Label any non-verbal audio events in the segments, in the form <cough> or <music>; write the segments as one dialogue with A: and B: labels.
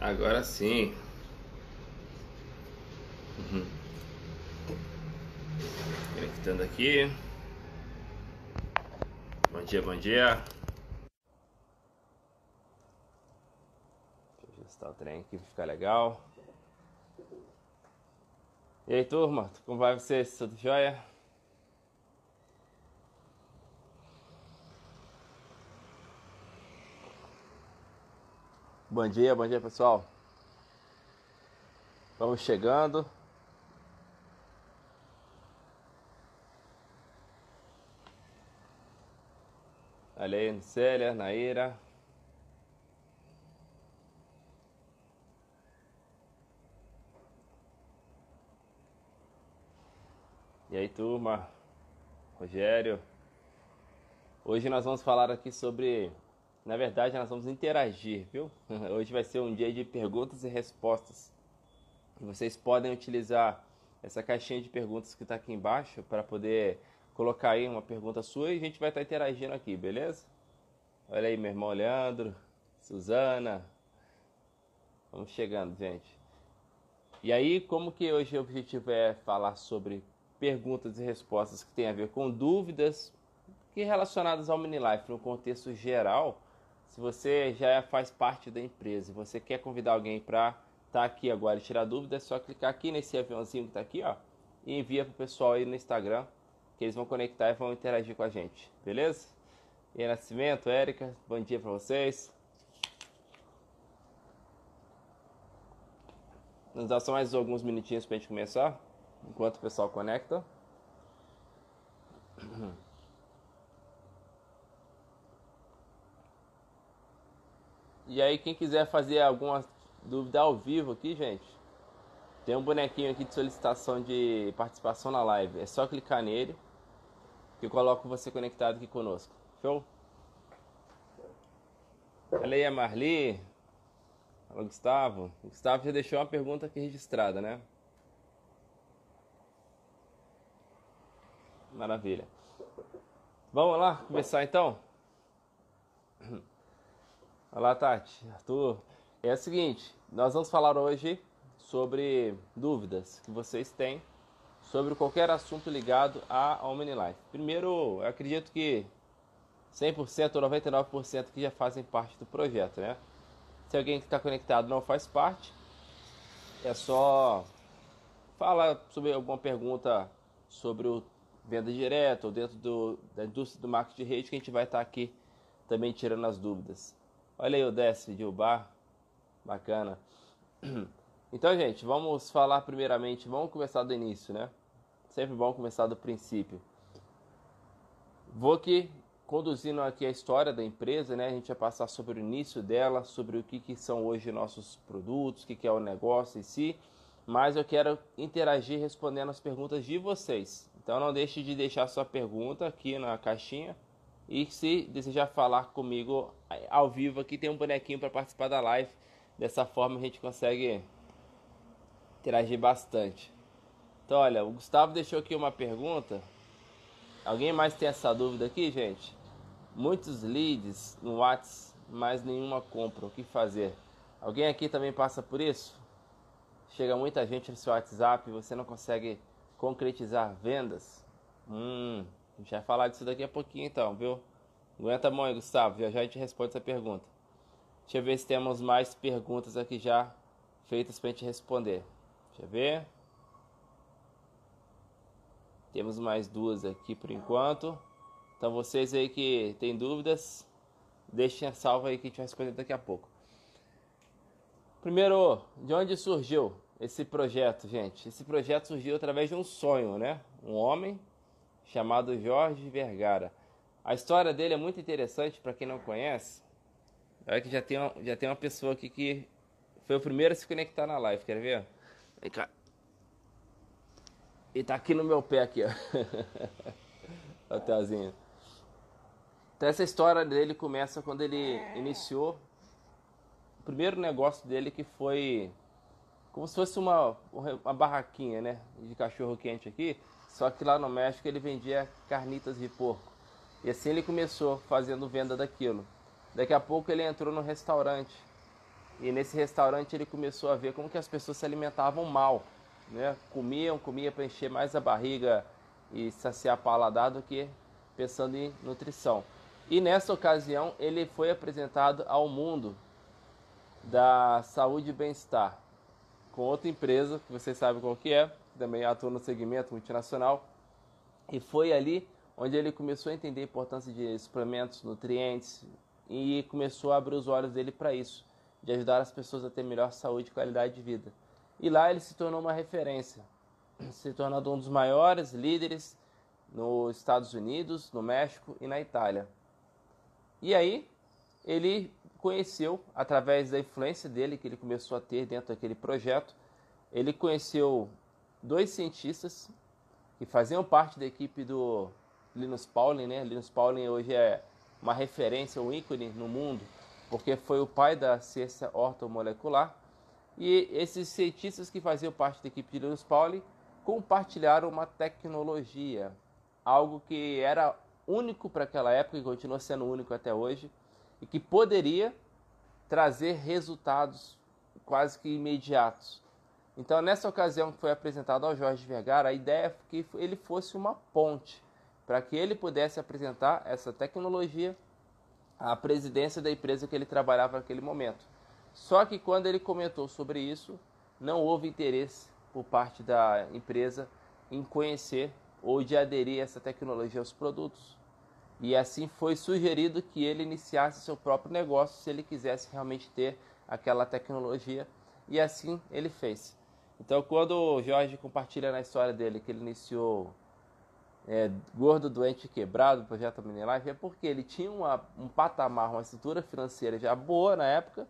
A: Agora sim. Uhum. Conectando aqui. Bom dia, bom dia. Deixa eu ajustar o trem aqui pra ficar legal. E aí, turma, como vai vocês? Tudo jóia? Bom dia, bom dia pessoal. Vamos chegando. Aí, Célia, Naira. E aí, turma? Rogério. Hoje nós vamos falar aqui sobre na verdade, nós vamos interagir, viu? <laughs> Hoje vai ser um dia de perguntas e respostas. Vocês podem utilizar essa caixinha de perguntas que está aqui embaixo para poder colocar aí uma pergunta sua e a gente vai estar tá interagindo aqui, beleza? Olha aí, meu irmão Leandro, Suzana. Vamos chegando, gente. E aí, como que hoje o objetivo é falar sobre perguntas e respostas que tem a ver com dúvidas que relacionadas ao mini life no contexto geral, se você já faz parte da empresa e você quer convidar alguém para estar tá aqui agora e tirar dúvida, é só clicar aqui nesse aviãozinho que está aqui, ó, e envia para o pessoal aí no Instagram, que eles vão conectar e vão interagir com a gente, beleza? E Nascimento, Érica, bom dia para vocês. Nos dá só mais alguns minutinhos para a gente começar, enquanto o pessoal conecta. <clears throat> E aí, quem quiser fazer alguma dúvida ao vivo aqui, gente, tem um bonequinho aqui de solicitação de participação na live. É só clicar nele que eu coloco você conectado aqui conosco. Show? Olha aí a Marli. Alô, Gustavo. O Gustavo já deixou uma pergunta aqui registrada, né? Maravilha. Vamos lá começar então? Olá, Tati, Arthur. É o seguinte, nós vamos falar hoje sobre dúvidas que vocês têm sobre qualquer assunto ligado à OmniLife. Primeiro, eu acredito que 100% ou 99% que já fazem parte do projeto, né? Se alguém que está conectado não faz parte, é só falar sobre alguma pergunta sobre o venda direta ou dentro do, da indústria do marketing de rede que a gente vai estar aqui também tirando as dúvidas. Olha aí o Décio de Ubar. Bacana. <clears throat> Então, gente, vamos falar primeiramente, vamos começar do início, né? Sempre bom começar do princípio. Vou aqui conduzindo aqui a história da empresa, né? A gente vai passar sobre o início dela, sobre o que, que são hoje nossos produtos, o que, que é o negócio em si. Mas eu quero interagir respondendo as perguntas de vocês. Então não deixe de deixar sua pergunta aqui na caixinha e se desejar falar comigo ao vivo aqui, tem um bonequinho para participar da live. Dessa forma a gente consegue interagir bastante. Então, olha, o Gustavo deixou aqui uma pergunta. Alguém mais tem essa dúvida aqui, gente? Muitos leads no WhatsApp, mas nenhuma compra. O que fazer? Alguém aqui também passa por isso? Chega muita gente no seu WhatsApp e você não consegue concretizar vendas? Hum, a gente vai falar disso daqui a pouquinho então, viu? Aguenta a aí, Gustavo. Já já a gente responde essa pergunta. Deixa eu ver se temos mais perguntas aqui já feitas pra gente responder. Deixa eu ver. Temos mais duas aqui por enquanto. Então vocês aí que tem dúvidas, deixem a salva aí que a gente vai responder daqui a pouco. Primeiro, de onde surgiu esse projeto, gente? Esse projeto surgiu através de um sonho, né? Um homem chamado Jorge Vergara. A história dele é muito interessante para quem não conhece. Olha que já tem, uma, já tem uma pessoa aqui que foi o primeiro a se conectar na live, quer ver? Vem cá. E tá aqui no meu pé aqui, ó. <laughs> o Teozinho. Então essa história dele começa quando ele iniciou o primeiro negócio dele que foi como se fosse uma, uma barraquinha, né? De cachorro quente aqui. Só que lá no México ele vendia carnitas de porco. E assim ele começou fazendo venda daquilo. Daqui a pouco ele entrou no restaurante. E nesse restaurante ele começou a ver como que as pessoas se alimentavam mal, né? Comiam, comiam para encher mais a barriga e saciar paladar do que pensando em nutrição. E nessa ocasião ele foi apresentado ao mundo da saúde e bem-estar com outra empresa que vocês sabem qual que é, também atua no segmento multinacional. E foi ali onde ele começou a entender a importância de suplementos, nutrientes e começou a abrir os olhos dele para isso, de ajudar as pessoas a ter melhor saúde e qualidade de vida. E lá ele se tornou uma referência, se tornando um dos maiores líderes nos Estados Unidos, no México e na Itália. E aí ele conheceu, através da influência dele que ele começou a ter dentro daquele projeto, ele conheceu dois cientistas que faziam parte da equipe do Linus Pauling, né? Linus Pauling hoje é uma referência, um ícone no mundo, porque foi o pai da ciência ortomolecular. E esses cientistas que faziam parte da equipe de Linus Pauling compartilharam uma tecnologia, algo que era único para aquela época e continua sendo único até hoje, e que poderia trazer resultados quase que imediatos. Então, nessa ocasião que foi apresentado ao Jorge Vergara, a ideia é que ele fosse uma ponte para que ele pudesse apresentar essa tecnologia à presidência da empresa que ele trabalhava naquele momento. Só que quando ele comentou sobre isso, não houve interesse por parte da empresa em conhecer ou de aderir essa tecnologia aos produtos. E assim foi sugerido que ele iniciasse seu próprio negócio se ele quisesse realmente ter aquela tecnologia. E assim ele fez. Então, quando o Jorge compartilha na história dele que ele iniciou é, gordo, doente quebrado, o projeto Mini Life, é porque ele tinha uma, um patamar, uma estrutura financeira já boa na época,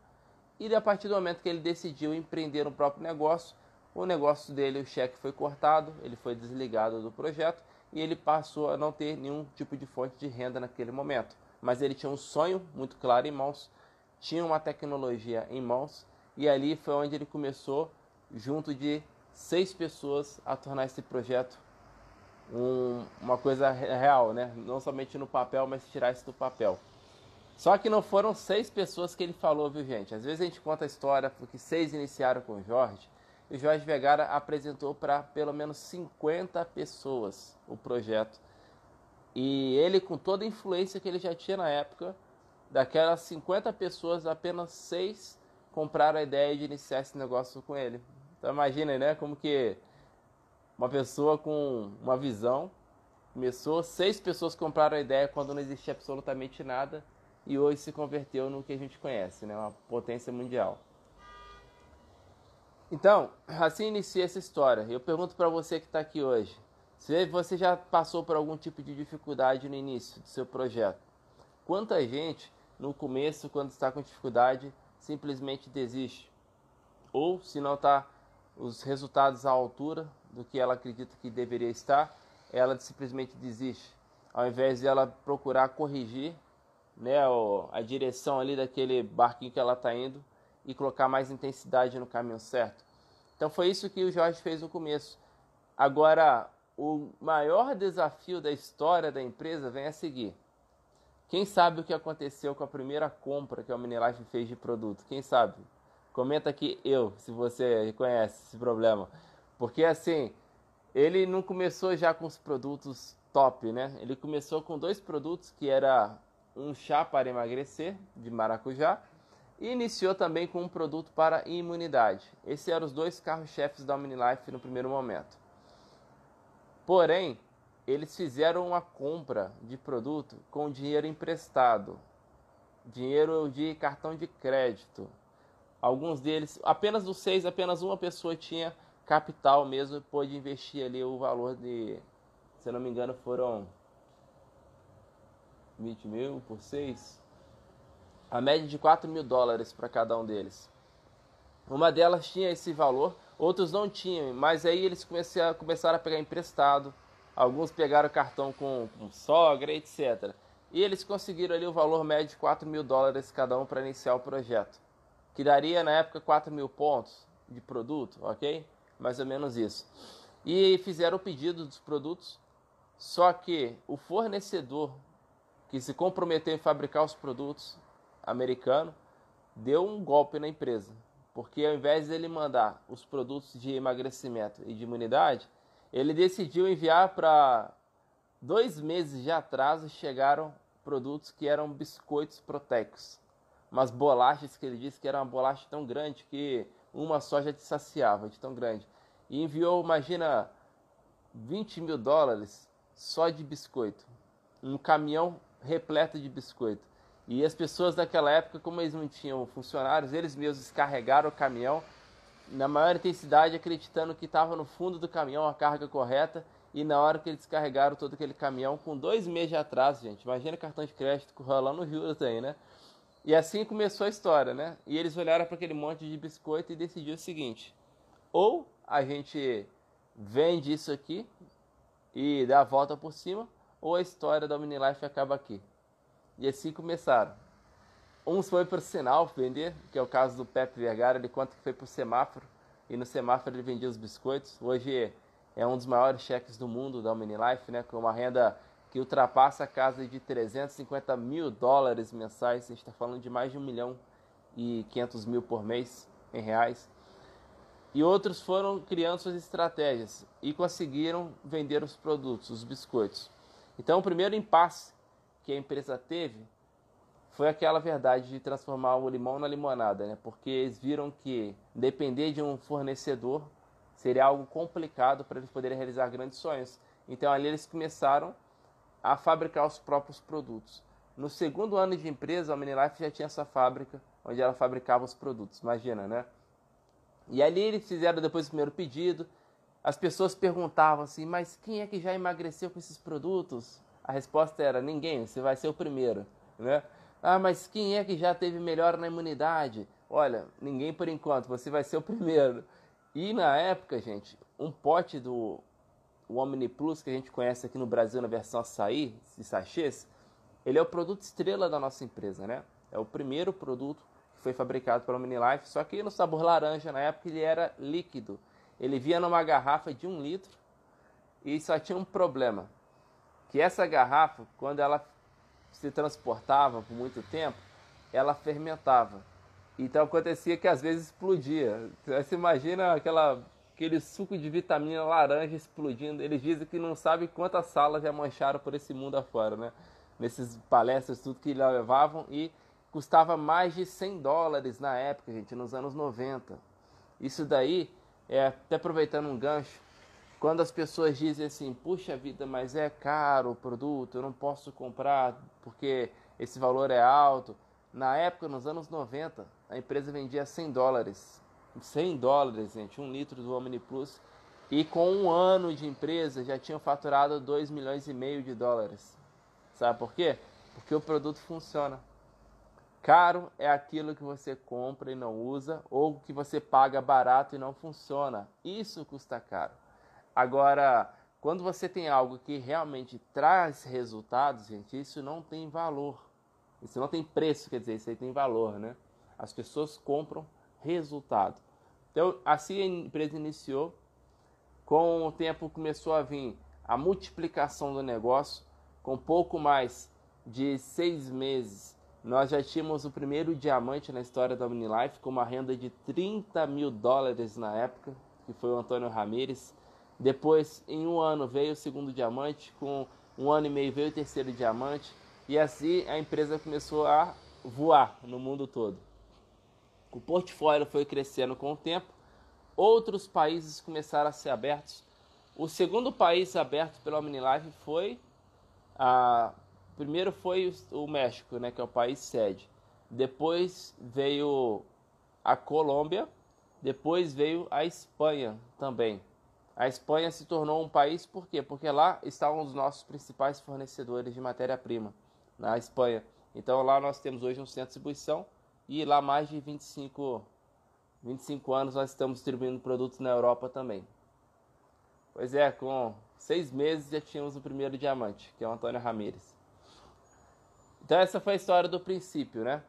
A: e a partir do momento que ele decidiu empreender um próprio negócio, o negócio dele, o cheque foi cortado, ele foi desligado do projeto e ele passou a não ter nenhum tipo de fonte de renda naquele momento. Mas ele tinha um sonho muito claro em mãos, tinha uma tecnologia em mãos, e ali foi onde ele começou, junto de seis pessoas, a tornar esse projeto um, uma coisa real, né? Não somente no papel, mas tirar isso do papel. Só que não foram seis pessoas que ele falou, viu, gente? Às vezes a gente conta a história porque seis iniciaram com o Jorge. E o Jorge Vegara apresentou para pelo menos 50 pessoas o projeto. E ele, com toda a influência que ele já tinha na época, daquelas 50 pessoas, apenas seis compraram a ideia de iniciar esse negócio com ele. Então imagina, né? Como que uma pessoa com uma visão começou, seis pessoas compraram a ideia quando não existia absolutamente nada e hoje se converteu no que a gente conhece, né? Uma potência mundial. Então, assim inicia essa história. Eu pergunto para você que está aqui hoje, se você já passou por algum tipo de dificuldade no início do seu projeto, quanta gente no começo, quando está com dificuldade, simplesmente desiste? Ou se não está os resultados à altura do que ela acredita que deveria estar, ela simplesmente desiste. Ao invés de ela procurar corrigir né, a direção ali daquele barquinho que ela está indo e colocar mais intensidade no caminho certo. Então foi isso que o Jorge fez no começo. Agora, o maior desafio da história da empresa vem a seguir. Quem sabe o que aconteceu com a primeira compra que a Minilife fez de produto? Quem sabe? Comenta aqui eu, se você conhece esse problema. Porque assim, ele não começou já com os produtos top, né? Ele começou com dois produtos que era um chá para emagrecer de maracujá e iniciou também com um produto para imunidade. Esses eram os dois carros-chefes da OmniLife no primeiro momento. Porém, eles fizeram uma compra de produto com dinheiro emprestado, dinheiro de cartão de crédito. Alguns deles, apenas dos seis, apenas uma pessoa tinha capital mesmo pôde investir ali o valor de, se eu não me engano, foram 20 mil por 6. A média de 4 mil dólares para cada um deles. Uma delas tinha esse valor, outros não tinham, mas aí eles começaram a pegar emprestado. Alguns pegaram cartão com, com sogra, etc. E eles conseguiram ali o valor médio de 4 mil dólares cada um para iniciar o projeto. Que daria na época 4 mil pontos de produto, ok? Mais ou menos isso. E fizeram o pedido dos produtos, só que o fornecedor que se comprometeu em fabricar os produtos americano deu um golpe na empresa, porque ao invés dele mandar os produtos de emagrecimento e de imunidade, ele decidiu enviar para dois meses de atraso chegaram produtos que eram biscoitos proteicos, umas bolachas que ele disse que era uma bolacha tão grande que uma só já te saciava, de tão grande. E enviou, imagina, 20 mil dólares só de biscoito, um caminhão repleto de biscoito. E as pessoas daquela época, como eles não tinham funcionários, eles mesmos descarregaram o caminhão na maior intensidade, acreditando que estava no fundo do caminhão a carga correta. E na hora que eles descarregaram todo aquele caminhão, com dois meses de atraso, gente, imagina cartão de crédito rolando juros aí, né? E assim começou a história, né? E eles olharam para aquele monte de biscoito e decidiram o seguinte: ou a gente vende isso aqui e dá a volta por cima, ou a história da Life acaba aqui. E assim começaram. Uns foi para o sinal vender, que é o caso do Pepe Vergara, ele conta que foi para o semáforo, e no semáforo ele vendia os biscoitos. Hoje é um dos maiores cheques do mundo da Life, né, com uma renda que ultrapassa a casa de 350 mil dólares mensais. A gente está falando de mais de 1 milhão e 500 mil por mês em reais. E outros foram criando suas estratégias e conseguiram vender os produtos, os biscoitos. Então, o primeiro impasse que a empresa teve foi aquela verdade de transformar o limão na limonada, né? Porque eles viram que depender de um fornecedor seria algo complicado para eles poderem realizar grandes sonhos. Então ali eles começaram a fabricar os próprios produtos. No segundo ano de empresa, a Minilife já tinha essa fábrica onde ela fabricava os produtos. Imagina, né? E ali eles fizeram depois o primeiro pedido. As pessoas perguntavam assim: "Mas quem é que já emagreceu com esses produtos?" A resposta era: ninguém, você vai ser o primeiro, né? Ah, mas quem é que já teve melhor na imunidade? Olha, ninguém por enquanto, você vai ser o primeiro. E na época, gente, um pote do Omni Plus que a gente conhece aqui no Brasil na versão açaí, de sachês, ele é o produto estrela da nossa empresa, né? É o primeiro produto que foi fabricado pela Life, só que no sabor laranja, na época ele era líquido. Ele vinha numa garrafa de um litro e só tinha um problema que essa garrafa, quando ela se transportava por muito tempo, ela fermentava. Então acontecia que às vezes explodia. Você imagina aquela, aquele suco de vitamina laranja explodindo. Eles dizem que não sabe quantas salas já mancharam por esse mundo afora, né? Nesses palestras, tudo que levavam e custava mais de 100 dólares na época, gente, nos anos 90. Isso daí, é, até aproveitando um gancho, quando as pessoas dizem assim, puxa vida, mas é caro o produto, eu não posso comprar porque esse valor é alto. Na época, nos anos 90, a empresa vendia 100 dólares. 100 dólares, gente, um litro do Omni Plus. E com um ano de empresa já tinham faturado 2 milhões e meio de dólares. Sabe por quê? Porque o produto funciona. Caro é aquilo que você compra e não usa, ou que você paga barato e não funciona. Isso custa caro. Agora, quando você tem algo que realmente traz resultados, gente, isso não tem valor. Isso não tem preço, quer dizer, isso aí tem valor, né? As pessoas compram resultado. Então, assim a empresa iniciou. Com o tempo começou a vir a multiplicação do negócio. Com pouco mais de seis meses, nós já tínhamos o primeiro diamante na história da Unilife, com uma renda de 30 mil dólares na época, que foi o Antônio Ramírez. Depois, em um ano, veio o segundo diamante, com um ano e meio veio o terceiro diamante, e assim a empresa começou a voar no mundo todo. O portfólio foi crescendo com o tempo, outros países começaram a ser abertos. O segundo país aberto pela OmniLife foi a primeiro foi o México, né, que é o país sede. Depois veio a Colômbia, depois veio a Espanha também. A Espanha se tornou um país por quê? Porque lá estavam os nossos principais fornecedores de matéria-prima, na Espanha. Então lá nós temos hoje um centro de distribuição e lá mais de 25, 25 anos nós estamos distribuindo produtos na Europa também. Pois é, com seis meses já tínhamos o primeiro diamante, que é o Antônio Ramírez. Então essa foi a história do princípio, né?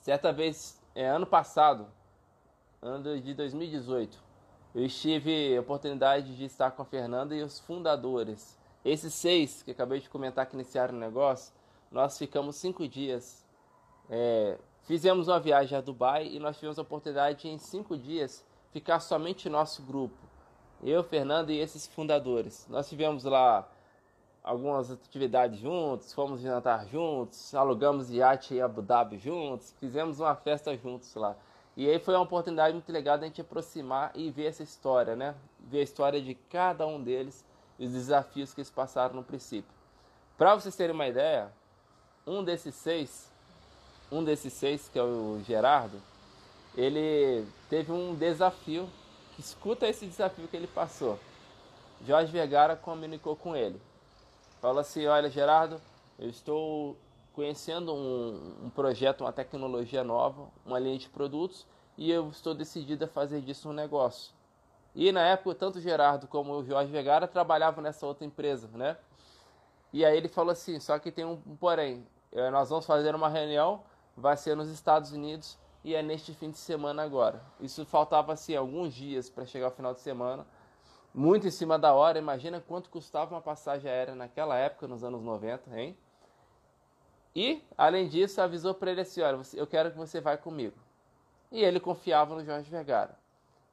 A: Certa vez, é, ano passado, ano de 2018, eu tive a oportunidade de estar com a Fernanda e os fundadores. Esses seis que acabei de comentar que iniciaram o negócio, nós ficamos cinco dias é, Fizemos uma viagem a Dubai e nós tivemos a oportunidade de, em cinco dias, ficar somente nosso grupo. Eu, Fernando e esses fundadores. Nós tivemos lá algumas atividades juntos, fomos jantar juntos, alugamos iate em Abu Dhabi juntos, fizemos uma festa juntos lá. E aí foi uma oportunidade muito legal da gente aproximar e ver essa história, né? Ver a história de cada um deles e os desafios que eles passaram no princípio. Para vocês terem uma ideia, um desses seis um desses seis, que é o Gerardo, ele teve um desafio. Escuta esse desafio que ele passou. Jorge Vergara comunicou com ele. Falou assim: Olha, Gerardo, eu estou conhecendo um, um projeto, uma tecnologia nova, uma linha de produtos, e eu estou decidido a fazer disso um negócio. E na época, tanto o Gerardo como o Jorge Vergara trabalhavam nessa outra empresa, né? E aí ele falou assim: só que tem um, porém, eh, nós vamos fazer uma reunião vai ser nos Estados Unidos e é neste fim de semana agora. Isso faltava assim alguns dias para chegar ao final de semana, muito em cima da hora. Imagina quanto custava uma passagem aérea naquela época, nos anos 90, hein? E, além disso, avisou para ele assim: olha, eu quero que você vá comigo. E ele confiava no Jorge Vergara.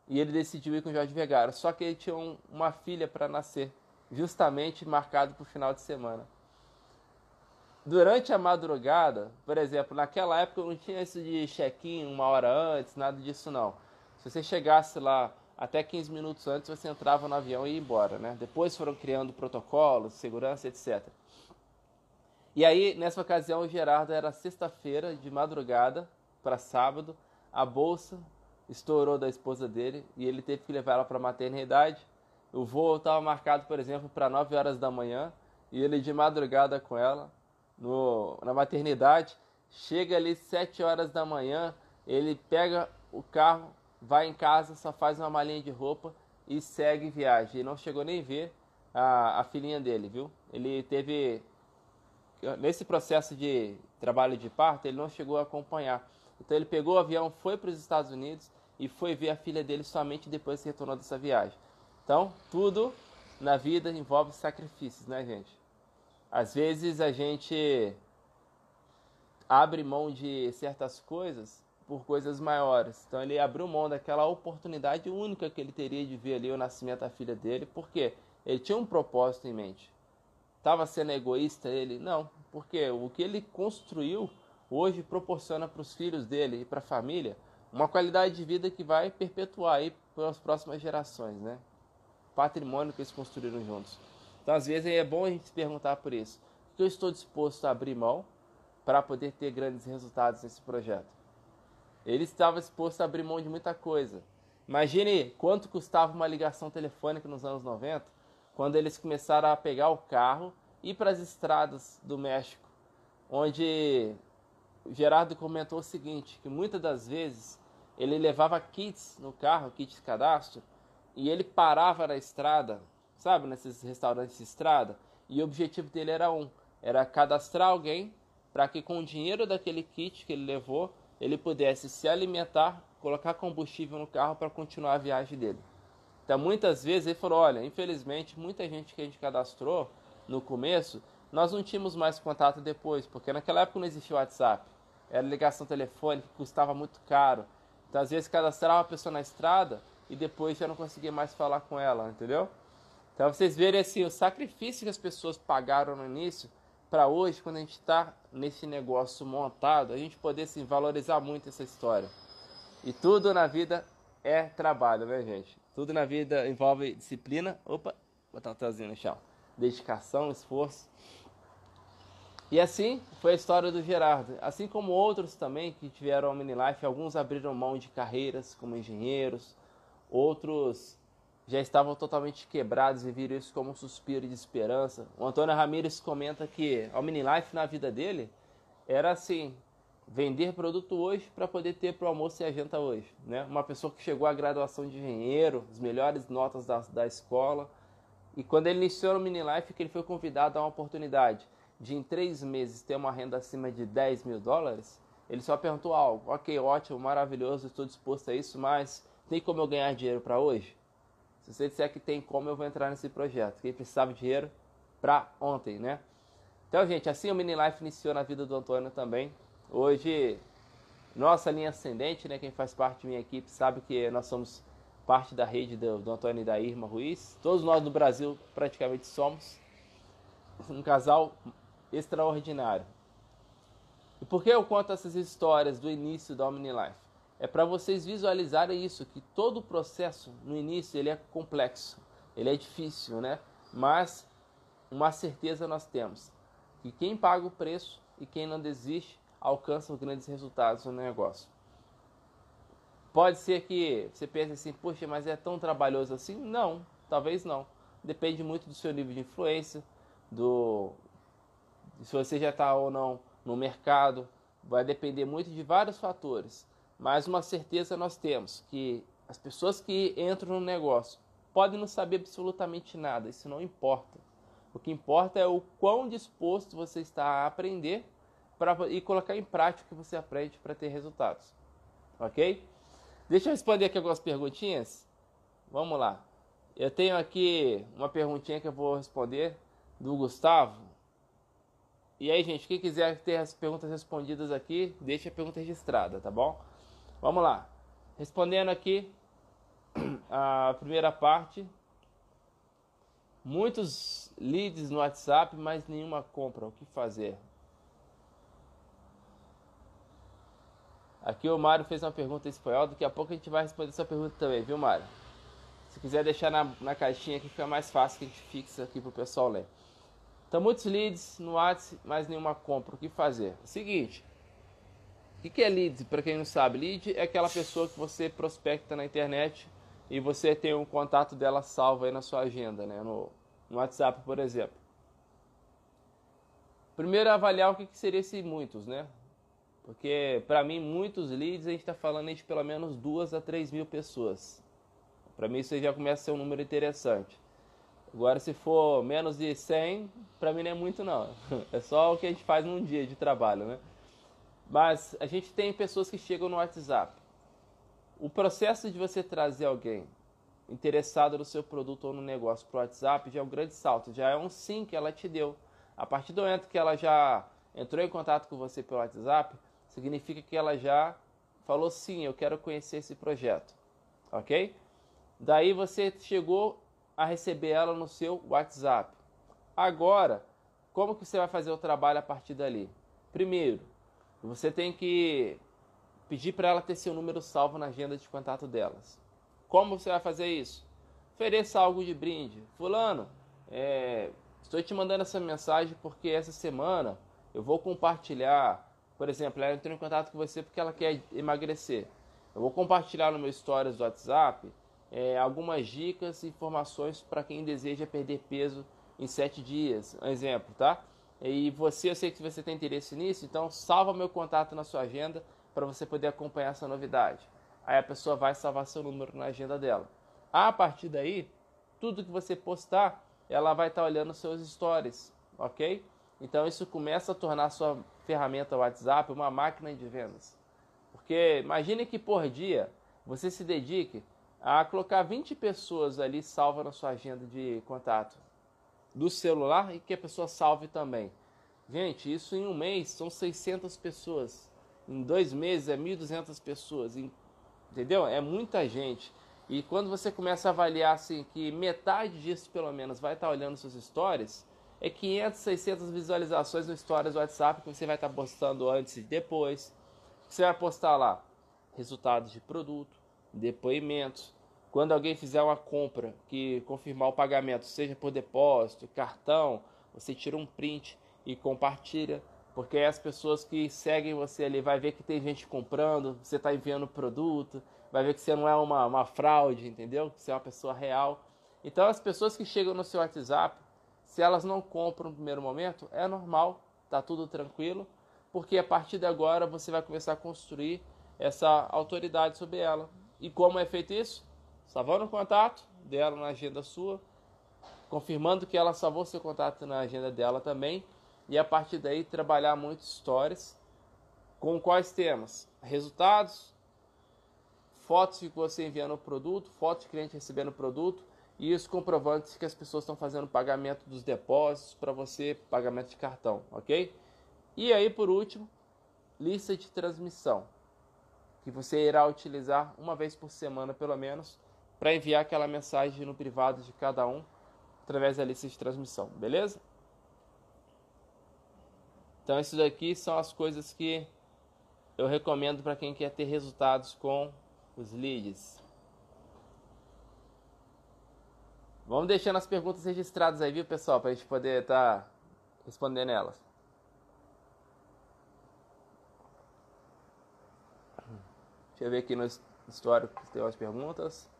A: E ele decidiu ir com o Jorge Vergara. Só que ele tinha um, uma filha para nascer, justamente marcado para o final de semana durante a madrugada, por exemplo, naquela época não tinha isso de check-in uma hora antes, nada disso não. Se você chegasse lá até 15 minutos antes, você entrava no avião e ia embora, né? Depois foram criando protocolos, segurança, etc. E aí, nessa ocasião, o Gerardo era sexta-feira, de madrugada para sábado, a bolsa estourou da esposa dele e ele teve que levar ela para a maternidade. O voo estava marcado, por exemplo, para 9 horas da manhã e ele de madrugada com ela no, na maternidade, chega ali 7 horas da manhã, ele pega o carro, vai em casa, só faz uma malinha de roupa e segue viagem. E não chegou nem ver a, a filhinha dele, viu? Ele teve. Nesse processo de trabalho de parto, ele não chegou a acompanhar. Então ele pegou o avião, foi para os Estados Unidos e foi ver a filha dele somente depois que retornou dessa viagem. Então, tudo na vida envolve sacrifícios, né, gente? Às vezes a gente abre mão de certas coisas por coisas maiores. Então ele abriu mão daquela oportunidade única que ele teria de ver ali o nascimento da filha dele, porque ele tinha um propósito em mente. Estava sendo egoísta ele? Não, porque o que ele construiu hoje proporciona para os filhos dele e para a família uma qualidade de vida que vai perpetuar aí pelas próximas gerações, né? Patrimônio que eles construíram juntos. Então, às vezes, é bom a gente se perguntar por isso. O que eu estou disposto a abrir mão para poder ter grandes resultados nesse projeto? Ele estava disposto a abrir mão de muita coisa. Imagine quanto custava uma ligação telefônica nos anos 90, quando eles começaram a pegar o carro e ir para as estradas do México, onde Gerardo comentou o seguinte, que muitas das vezes ele levava kits no carro, kits cadastro, e ele parava na estrada sabe, nesses restaurantes de estrada. E o objetivo dele era um, era cadastrar alguém para que com o dinheiro daquele kit que ele levou, ele pudesse se alimentar, colocar combustível no carro para continuar a viagem dele. Então muitas vezes ele falou, olha, infelizmente muita gente que a gente cadastrou no começo, nós não tínhamos mais contato depois, porque naquela época não existia WhatsApp. Era ligação telefônica, custava muito caro. Então às vezes cadastrava a pessoa na estrada e depois já não conseguia mais falar com ela, entendeu? Então vocês verem assim, o sacrifício que as pessoas pagaram no início para hoje, quando a gente está nesse negócio montado, a gente poder assim, valorizar muito essa história. E tudo na vida é trabalho, né, gente? Tudo na vida envolve disciplina. Opa, botar um trazinho no chão. Dedicação, esforço. E assim foi a história do Gerardo. Assim como outros também que tiveram a mini life, alguns abriram mão de carreiras como engenheiros, outros já estavam totalmente quebrados e viram isso como um suspiro de esperança. O Antônio Ramírez comenta que a life na vida dele era assim, vender produto hoje para poder ter para o almoço e a janta hoje. Né? Uma pessoa que chegou à graduação de engenheiro, as melhores notas da, da escola. E quando ele iniciou no mini life, que ele foi convidado a uma oportunidade de em três meses ter uma renda acima de 10 mil dólares, ele só perguntou algo, ok, ótimo, maravilhoso, estou disposto a isso, mas tem como eu ganhar dinheiro para hoje? Se você disser que tem como, eu vou entrar nesse projeto. Que ele precisava de dinheiro para ontem, né? Então, gente, assim o Mini Life iniciou na vida do Antônio também. Hoje Nossa linha ascendente, né? Quem faz parte da minha equipe sabe que nós somos parte da rede do, do Antônio e da Irma Ruiz. Todos nós no Brasil praticamente somos um casal extraordinário. E por que eu conto essas histórias do início da OmniLife? É para vocês visualizarem isso, que todo o processo no início ele é complexo, ele é difícil, né? Mas uma certeza nós temos, que quem paga o preço e quem não desiste alcança os grandes resultados no negócio. Pode ser que você pense assim, poxa, mas é tão trabalhoso assim? Não, talvez não. Depende muito do seu nível de influência, do se você já está ou não no mercado, vai depender muito de vários fatores. Mas uma certeza nós temos que as pessoas que entram no negócio podem não saber absolutamente nada, isso não importa. O que importa é o quão disposto você está a aprender pra, e colocar em prática o que você aprende para ter resultados. Ok? Deixa eu responder aqui algumas perguntinhas. Vamos lá. Eu tenho aqui uma perguntinha que eu vou responder do Gustavo. E aí, gente, quem quiser ter as perguntas respondidas aqui, deixa a pergunta registrada, tá bom? Vamos lá. Respondendo aqui <clears throat> a primeira parte. Muitos leads no WhatsApp, mas nenhuma compra. O que fazer? Aqui o Mário fez uma pergunta em espanhol. Daqui a pouco a gente vai responder essa pergunta também, viu, Mário? Se quiser deixar na, na caixinha aqui, fica mais fácil que a gente fixa aqui para o pessoal ler. Então, muitos leads no WhatsApp, mas nenhuma compra. O que fazer? Seguinte, o que é lead? Para quem não sabe, lead é aquela pessoa que você prospecta na internet e você tem um contato dela salvo aí na sua agenda, né? no, no WhatsApp, por exemplo. Primeiro, avaliar o que, que seria esse muitos, né? Porque, para mim, muitos leads, a gente está falando de pelo menos duas a três mil pessoas. Para mim, isso já começa a ser um número interessante. Agora, se for menos de 100, para mim não é muito, não. <laughs> É só o que a gente faz num dia de trabalho, né? Mas a gente tem pessoas que chegam no WhatsApp. O processo de você trazer alguém interessado no seu produto ou no negócio para o WhatsApp já é um grande salto, já é um sim que ela te deu. A partir do momento que ela já entrou em contato com você pelo WhatsApp, significa que ela já falou sim, eu quero conhecer esse projeto, ok? Daí você chegou a receber ela no seu WhatsApp. Agora, como que você vai fazer o trabalho a partir dali? Primeiro, você tem que pedir para ela ter seu número salvo na agenda de contato delas. Como você vai fazer isso? Ofereça algo de brinde. Fulano, é, estou te mandando essa mensagem porque essa semana eu vou compartilhar. Por exemplo, ela entrou em contato com você porque ela quer emagrecer. Eu vou compartilhar no meu stories do WhatsApp é, algumas dicas e informações para quem deseja perder peso em sete dias. Um exemplo, tá? E você, eu sei que você tem interesse nisso, então salva meu contato na sua agenda para você poder acompanhar essa novidade. Aí a pessoa vai salvar seu número na agenda dela. A partir daí, tudo que você postar, ela vai estar tá olhando seus stories, ok? Então isso começa a tornar a sua ferramenta WhatsApp uma máquina de vendas. Porque imagine que por dia você se dedique a colocar 20 pessoas ali salva na sua agenda de contato do celular e que a pessoa salve também. Gente, isso em um mês são 600 pessoas. Em dois meses é 1.200 pessoas. Entendeu? É muita gente. E quando você começa a avaliar assim que metade disso pelo menos vai estar olhando suas stories, é 500, 600 visualizações no stories do WhatsApp que você vai estar postando antes e depois. Você vai postar lá resultados de produto, depoimentos, quando alguém fizer uma compra que confirmar o pagamento, seja por depósito, cartão, você tira um print e compartilha, porque as pessoas que seguem você ali vai ver que tem gente comprando, você está enviando produto, vai ver que você não é uma, uma fraude, entendeu? Que você é uma pessoa real. Então as pessoas que chegam no seu WhatsApp, se elas não compram no primeiro momento, é normal, tá tudo tranquilo, porque a partir de agora você vai começar a construir essa autoridade sobre ela. E como é feito isso? Salvando o contato dela na agenda sua, confirmando que ela salvou seu contato na agenda dela também, e a partir daí trabalhar muitas histórias com quais temas? Resultados, fotos que você enviando o produto, fotos de cliente recebendo o produto e os comprovantes que as pessoas estão fazendo pagamento dos depósitos para você, pagamento de cartão, ok? E aí, por último, lista de transmissão. que você irá utilizar uma vez por semana, pelo menos, para enviar aquela mensagem no privado de cada um através da lista de transmissão, beleza? Então, isso daqui são as coisas que eu recomendo para quem quer ter resultados com os leads. Vamos deixando as perguntas registradas aí, viu, pessoal, para a gente poder estar tá respondendo elas. Deixa eu ver aqui no histórico se tem umas perguntas.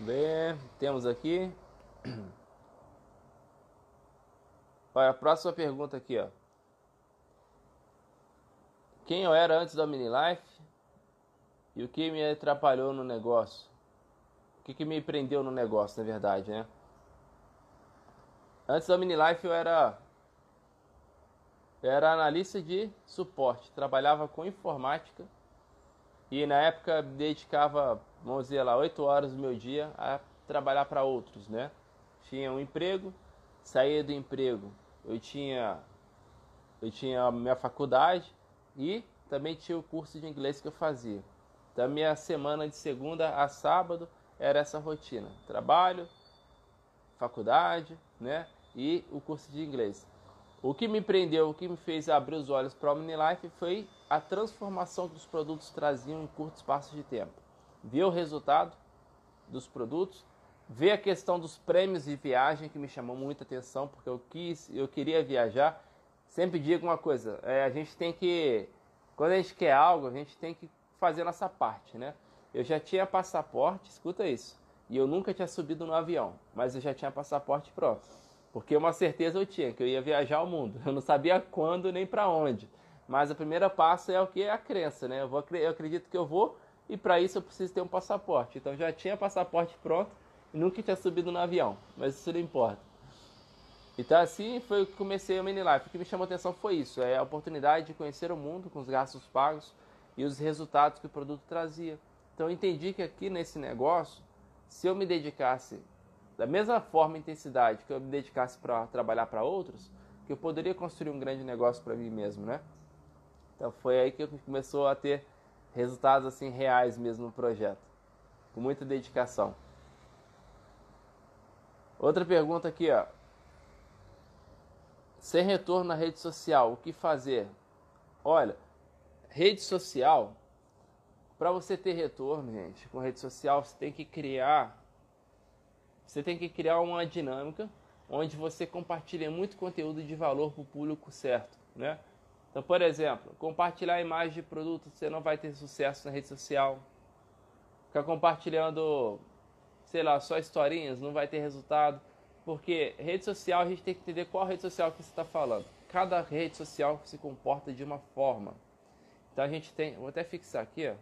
A: Ver. Temos aqui. Olha, a próxima pergunta aqui, ó. Quem eu era antes da Mini Life e o que me atrapalhou no negócio? O que, que me prendeu no negócio, na verdade, né? Antes da Mini Life eu era eu era analista de suporte, trabalhava com informática e na época dedicava, vamos dizer lá, 8 horas do meu dia a trabalhar para outros, né? Tinha um emprego, saía do emprego, eu tinha eu tinha a minha faculdade e também tinha o curso de inglês que eu fazia. Então minha semana de segunda a sábado era essa rotina: trabalho, faculdade, né? E o curso de inglês. O que me prendeu, o que me fez abrir os olhos para o OmniLife foi a transformação que os produtos traziam em curto espaço de tempo. Ver o resultado dos produtos, ver a questão dos prêmios de viagem que me chamou muita atenção, porque eu quis, eu queria viajar. Sempre digo uma coisa, é, a gente tem que, quando a gente quer algo, a gente tem que fazer a nossa parte, né? Eu já tinha passaporte, escuta isso, e eu nunca tinha subido no avião, mas eu já tinha passaporte pronto. Porque uma certeza eu tinha, que eu ia viajar ao mundo. <laughs> Eu não sabia quando nem para onde. Mas o primeiro passo é o que? É a crença, né? Eu, vou, eu acredito que eu vou e para isso eu preciso ter um passaporte. Então já tinha passaporte pronto e nunca tinha subido no avião. Mas isso não importa. Então assim foi que comecei o Mini Life. O que me chamou a atenção foi isso. É a oportunidade de conhecer o mundo com os gastos pagos e os resultados que o produto trazia. Então eu entendi que aqui nesse negócio, se eu me dedicasse da mesma forma intensidade que eu me dedicasse para trabalhar para outros, que eu poderia construir um grande negócio para mim mesmo, né? Então foi aí que começou a ter resultados assim reais mesmo no projeto, com muita dedicação. Outra pergunta aqui, ó. Sem retorno na rede social, o que fazer? Olha, rede social, para você ter retorno, gente, com rede social, você tem que criar você tem que criar uma dinâmica onde você compartilha muito conteúdo de valor para o público certo, né? Então, por exemplo, compartilhar imagem de produto, você não vai ter sucesso na rede social. Ficar compartilhando, sei lá, só historinhas, não vai ter resultado. Porque rede social, a gente tem que entender qual rede social que você está falando. Cada rede social se comporta de uma forma. Então a gente tem, vou até fixar aqui, ó.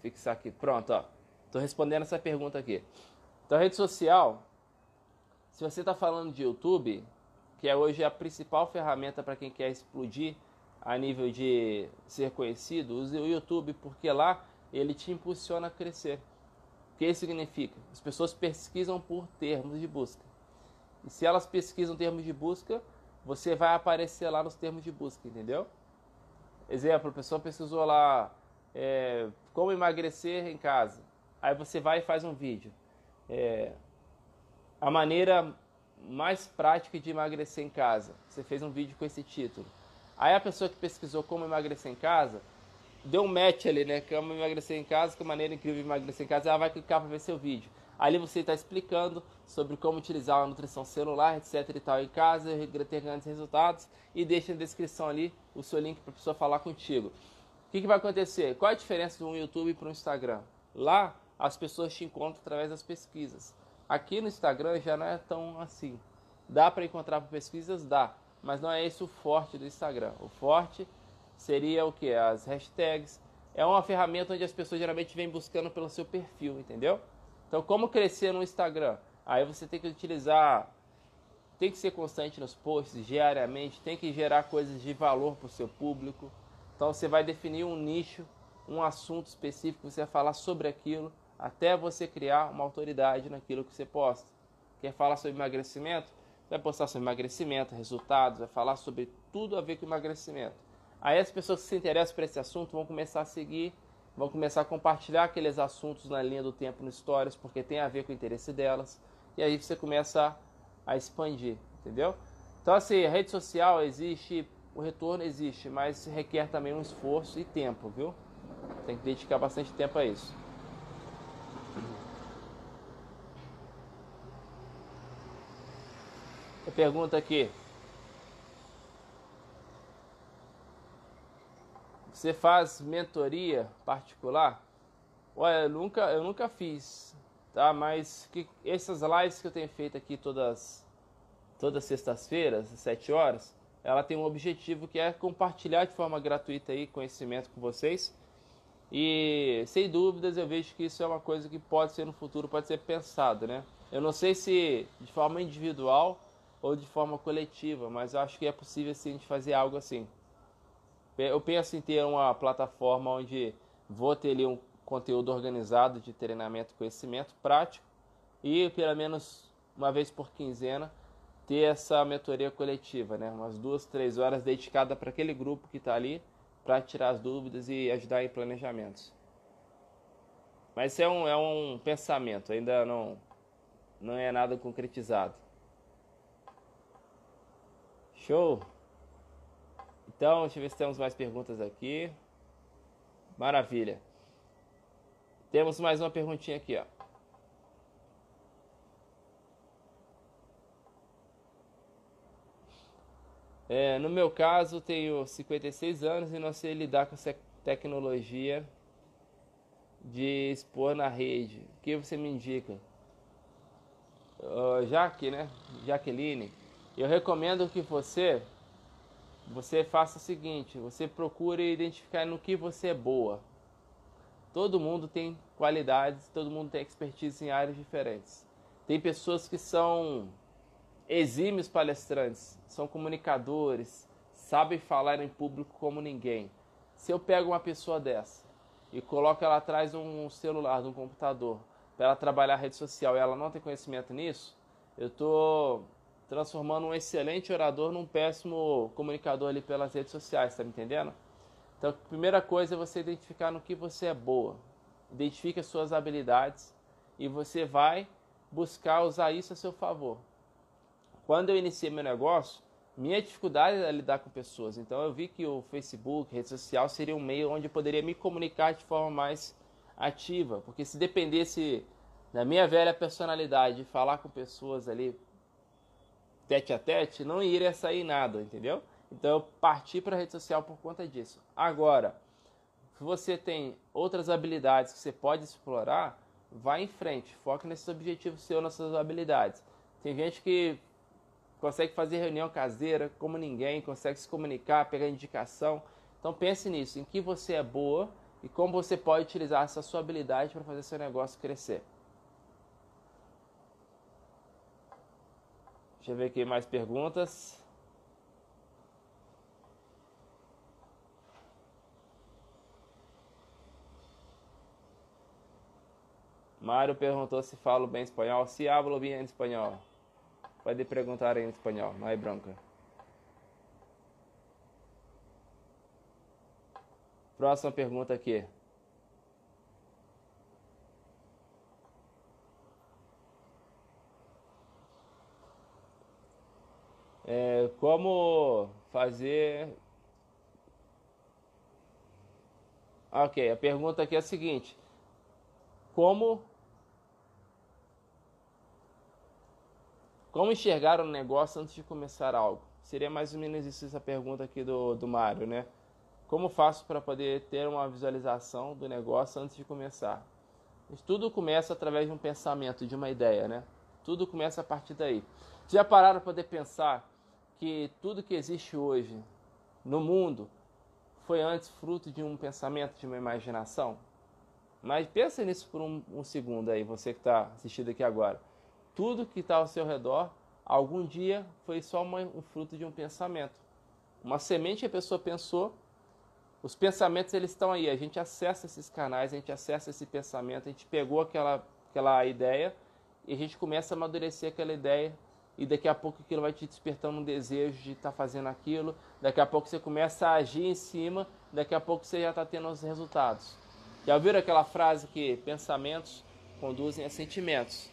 A: Fixar aqui, pronto, ó. Estou respondendo essa pergunta aqui. Então, rede social, se você está falando de YouTube, que é hoje a principal ferramenta para quem quer explodir a nível de ser conhecido, use o YouTube, porque lá ele te impulsiona a crescer. O que isso significa? As pessoas pesquisam por termos de busca. E se elas pesquisam termos de busca, você vai aparecer lá nos termos de busca, entendeu? Exemplo, a pessoa pesquisou lá é, como emagrecer em casa. Aí você vai e faz um vídeo. É, a maneira mais prática de emagrecer em casa. Você fez um vídeo com esse título. Aí a pessoa que pesquisou como emagrecer em casa, deu um match ali, né? Como emagrecer em casa, que maneira incrível de emagrecer em casa, ela vai clicar para ver seu vídeo. Ali você está explicando sobre como utilizar a nutrição celular, etc e tal em casa, ter grandes resultados e deixa na descrição ali o seu link para a pessoa falar contigo. O que, que vai acontecer? Qual a diferença de um YouTube para um Instagram? Lá as pessoas te encontram através das pesquisas. Aqui no Instagram já não é tão assim. Dá para encontrar por pesquisas? Dá. Mas não é esse o forte do Instagram. O forte seria o que? As hashtags. É uma ferramenta onde as pessoas geralmente vêm buscando pelo seu perfil, entendeu? Então, como crescer no Instagram? Aí você tem que utilizar, tem que ser constante nos posts diariamente, tem que gerar coisas de valor para o seu público. Então, você vai definir um nicho, um assunto específico, você vai falar sobre aquilo até você criar uma autoridade naquilo que você posta. Quer falar sobre emagrecimento? Vai postar sobre emagrecimento, resultados, vai falar sobre tudo a ver com emagrecimento. Aí as pessoas que se interessam por esse assunto vão começar a seguir, vão começar a compartilhar aqueles assuntos na linha do tempo no Stories, porque tem a ver com o interesse delas. E aí você começa a expandir, entendeu? Então assim, a rede social existe, o retorno existe, mas requer também um esforço e tempo, viu? Tem que dedicar bastante tempo a isso. Pergunta aqui. Você faz mentoria particular? Olha, eu nunca, eu nunca fiz, tá? Mas que, essas lives que eu tenho feito aqui todas, todas sextas-feiras, às 7 horas, ela tem um objetivo que é compartilhar de forma gratuita aí conhecimento com vocês. E sem dúvidas eu vejo que isso é uma coisa que pode ser no futuro, pode ser pensado, né? Eu não sei se de forma individual ou de forma coletiva, mas acho que é possível sim de fazer algo assim. Eu penso em ter uma plataforma onde vou ter ali um conteúdo organizado de treinamento conhecimento prático e pelo menos uma vez por quinzena ter essa mentoria coletiva, né? Umas duas, três horas dedicada para aquele grupo que está ali para tirar as dúvidas e ajudar em planejamentos. Mas é um, é um pensamento, ainda não, não é nada concretizado. Show! Então, deixa eu ver se temos mais perguntas aqui. Maravilha. Temos mais uma perguntinha aqui, ó. É, no meu caso, tenho 56 anos e não sei lidar com essa tecnologia de expor na rede. O que você me indica? Uh, Jaque, né? Jaqueline, eu recomendo que você você faça o seguinte, você procure identificar no que você é boa. Todo mundo tem qualidades, todo mundo tem expertise em áreas diferentes. Tem pessoas que são exímios palestrantes, são comunicadores, sabem falar em público como ninguém. Se eu pego uma pessoa dessa e coloco ela atrás de um celular, de um computador, para ela trabalhar rede social e ela não tem conhecimento nisso, eu estou transformando um excelente orador num péssimo comunicador ali pelas redes sociais, tá me entendendo? Então, a primeira coisa é você identificar no que você é boa. Identifique as suas habilidades e você vai buscar usar isso a seu favor. Quando eu iniciei meu negócio, minha dificuldade era lidar com pessoas. Então eu vi que o Facebook, rede social, seria um meio onde eu poderia me comunicar de forma mais ativa. Porque se dependesse da minha velha personalidade de falar com pessoas ali tete a tete, não iria sair nada, entendeu? Então eu parti para a rede social por conta disso. Agora, se você tem outras habilidades que você pode explorar, vá em frente, foque nesses objetivos seus, nessas habilidades. Tem gente que consegue fazer reunião caseira como ninguém, consegue se comunicar, pegar indicação. Então pense nisso, em que você é boa e como você pode utilizar essa sua habilidade para fazer seu negócio crescer. Deixa eu ver aqui mais perguntas. Mário perguntou se falo bem espanhol. Se hablo bem espanhol. Pode perguntar em espanhol, não é bronca. Próxima pergunta aqui. É, como fazer. Ok, a pergunta aqui é a seguinte: Como. Como enxergar um negócio antes de começar algo? Seria mais ou menos isso essa pergunta aqui do, do Mário, né? Como faço para poder ter uma visualização do negócio antes de começar? Tudo começa através de um pensamento, de uma ideia, né? Tudo começa a partir daí. Já pararam para poder pensar que tudo que existe hoje no mundo foi antes fruto de um pensamento, de uma imaginação? Mas pensa nisso por um, um segundo aí, você que está assistindo aqui agora. Tudo que está ao seu redor, algum dia foi só uma, um fruto de um pensamento. Uma semente que a pessoa pensou, os pensamentos eles estão aí, a gente acessa esses canais, a gente acessa esse pensamento, a gente pegou aquela, aquela ideia e a gente começa a amadurecer aquela ideia e daqui a pouco aquilo vai te despertando um desejo de estar tá fazendo aquilo, daqui a pouco você começa a agir em cima, daqui a pouco você já está tendo os resultados. Já ouviram aquela frase que pensamentos conduzem a sentimentos,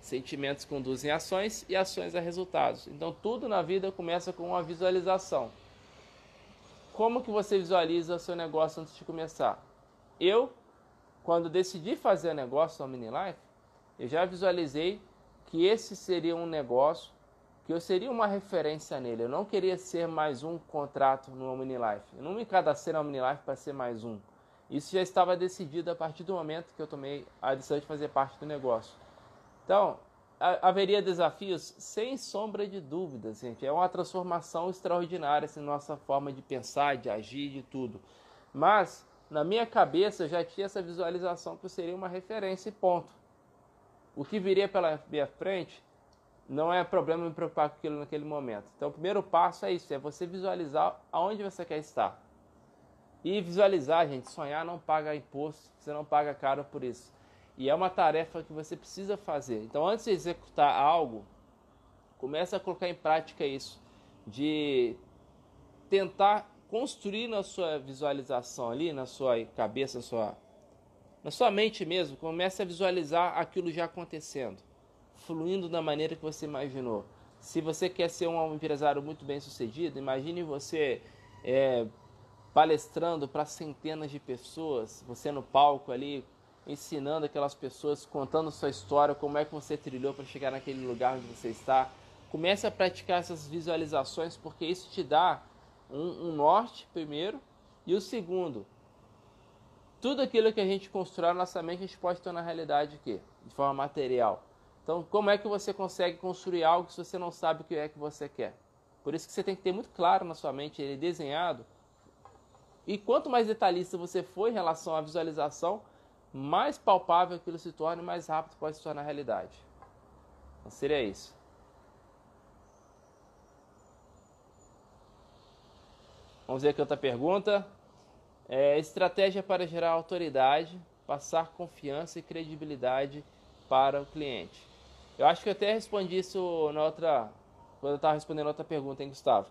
A: sentimentos conduzem a ações e ações a resultados. Então tudo na vida começa com uma visualização. Como que você visualiza o seu negócio antes de começar? Eu, quando decidi fazer o negócio no Mini Life, eu já visualizei que esse seria um negócio, que eu seria uma referência nele. Eu não queria ser mais um contrato no Mini Life. Eu não me cadastrei no Mini Life para ser mais um. Isso já estava decidido a partir do momento que eu tomei a decisão de fazer parte do negócio. Então, haveria desafios sem sombra de dúvidas, gente. É uma transformação extraordinária essa nossa forma de pensar, de agir, de tudo. Mas na minha cabeça eu já tinha essa visualização que eu seria uma referência e ponto. O que viria pela minha frente não é problema me preocupar com aquilo naquele momento. Então, o primeiro passo é isso: é você visualizar aonde você quer estar. E visualizar, gente, sonhar não paga imposto, você não paga caro por isso. E é uma tarefa que você precisa fazer. Então, antes de executar algo, comece a colocar em prática isso, de tentar construir na sua visualização ali, na sua cabeça, na sua, na sua mente mesmo, comece a visualizar aquilo já acontecendo, fluindo da maneira que você imaginou. Se você quer ser um empresário muito bem sucedido, imagine você é, palestrando para centenas de pessoas, você no palco ali, ensinando aquelas pessoas, contando sua história, como é que você trilhou para chegar naquele lugar onde você está. Comece a praticar essas visualizações, porque isso te dá um, um norte, primeiro, e o segundo, tudo aquilo que a gente constrói na nossa mente, a gente pode tornar realidade aqui, de forma material. Então, como é que você consegue construir algo se você não sabe o que é que você quer? Por isso que você tem que ter muito claro na sua mente, ele desenhado, e quanto mais detalhista você for em relação à visualização, mais palpável aquilo se torna e mais rápido pode se tornar realidade. Então seria isso. Vamos ver aqui outra pergunta. É, estratégia para gerar autoridade, passar confiança e credibilidade para o cliente. Eu acho que eu até respondi isso na outra, quando eu estava respondendo outra pergunta, hein, Gustavo?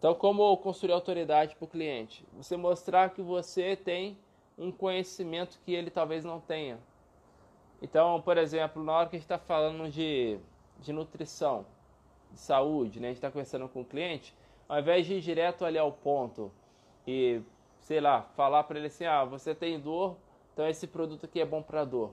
A: Então, como construir autoridade para o cliente? Você mostrar que você tem um conhecimento que ele talvez não tenha. Então, por exemplo, na hora que a gente está falando de, de nutrição, de saúde, né? a gente está conversando com o cliente, ao invés de ir direto ali ao ponto e, sei lá, falar para ele assim: ah, você tem dor, então esse produto aqui é bom para dor.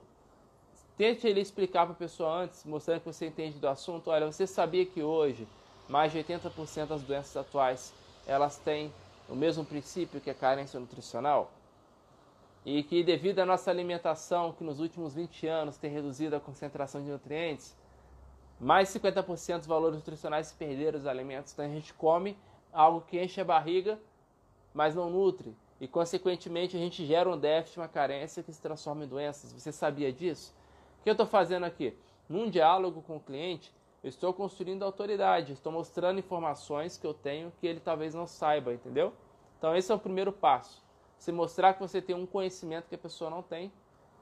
A: Tente ele explicar para a pessoa antes, mostrando que você entende do assunto. Olha, você sabia que hoje mais de 80% das doenças atuais elas têm o mesmo princípio que a carência nutricional e que devido à nossa alimentação, que nos últimos 20 anos tem reduzido a concentração de nutrientes, mais 50% dos valores nutricionais se perderam dos alimentos. Então a gente come algo que enche a barriga, mas não nutre. E consequentemente a gente gera um déficit, uma carência que se transforma em doenças. Você sabia disso? O que eu estou fazendo aqui? Num diálogo com o cliente, eu estou construindo autoridade, estou mostrando informações que eu tenho que ele talvez não saiba, entendeu? Então esse é o primeiro passo. Você mostrar que você tem um conhecimento que a pessoa não tem.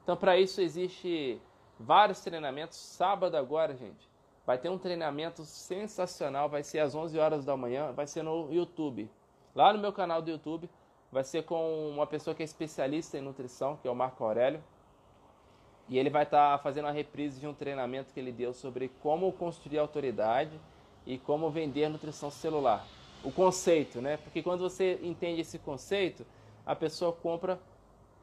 A: Então para isso existe vários treinamentos. Sábado agora, gente, vai ter um treinamento sensacional, vai ser às 11 horas da manhã, vai ser no YouTube. Lá no meu canal do YouTube, vai ser com uma pessoa que é especialista em nutrição, que é o Marco Aurélio. E ele vai estar tá fazendo a reprise de um treinamento que ele deu sobre como construir autoridade e como vender nutrição celular. O conceito, né? Porque quando você entende esse conceito, a pessoa compra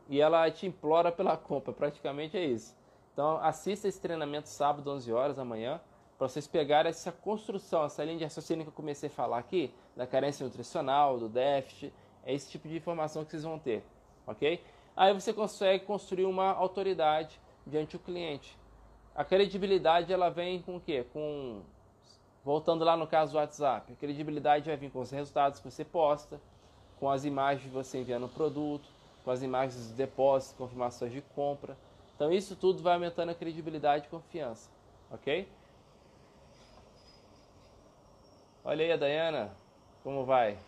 A: e ela te implora pela <laughs> compra, praticamente é isso. Então, assista esse treinamento sábado, 11 horas amanhã, para vocês pegarem essa construção, essa linha de raciocínio que eu comecei a falar aqui, da carência nutricional, do déficit, é esse tipo de informação que vocês vão ter, ok? Aí você consegue construir uma autoridade diante do cliente. A credibilidade ela vem com o quê? Com voltando lá no caso do WhatsApp, a credibilidade vai vir com os resultados que você posta, com as imagens de você enviando o produto, com as imagens dos depósitos, confirmações de compra. Então isso tudo vai aumentando a credibilidade e confiança, ok? Olha aí a Dayana, como vai?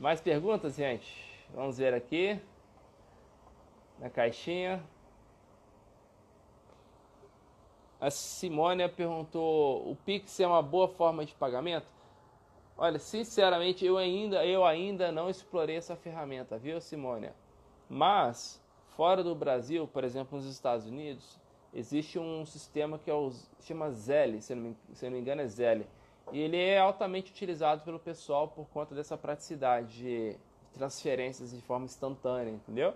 A: Mais perguntas, gente? Vamos ver aqui na caixinha. A Simônia perguntou: o Pix é uma boa forma de pagamento? Olha, sinceramente, eu ainda, eu ainda não explorei essa ferramenta, viu, Simônia? Mas, fora do Brasil, por exemplo, nos Estados Unidos, existe um sistema que é o, chama Zelle, se não, me, se não me engano é Zelle. Ele é altamente utilizado pelo pessoal por conta dessa praticidade de transferências de forma instantânea, entendeu?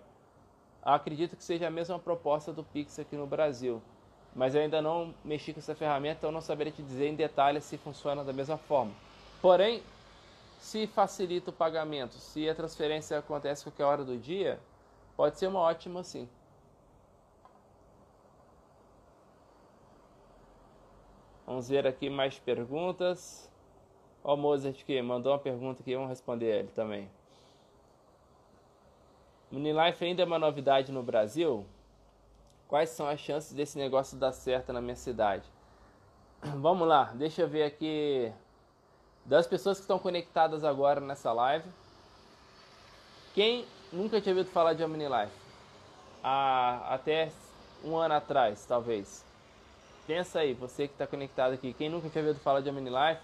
A: Acredito que seja a mesma proposta do Pix aqui no Brasil, mas eu ainda não mexi com essa ferramenta, então não saberia te dizer em detalhes se funciona da mesma forma. Porém, se facilita o pagamento, se a transferência acontece a qualquer hora do dia, pode ser uma ótima sim. Vamos ver aqui mais perguntas. Ó, o Mozart que mandou uma pergunta aqui, vamos responder ele também. Unilife ainda é uma novidade no Brasil? Quais são as chances desse negócio dar certo na minha cidade? <clears throat> Vamos lá, deixa eu ver aqui das pessoas que estão conectadas agora nessa live. Quem nunca tinha ouvido falar de Omnilife? Há, até um ano atrás, talvez. Pensa aí, você que está conectado aqui. Quem nunca tinha ouvido falar de Omnilife?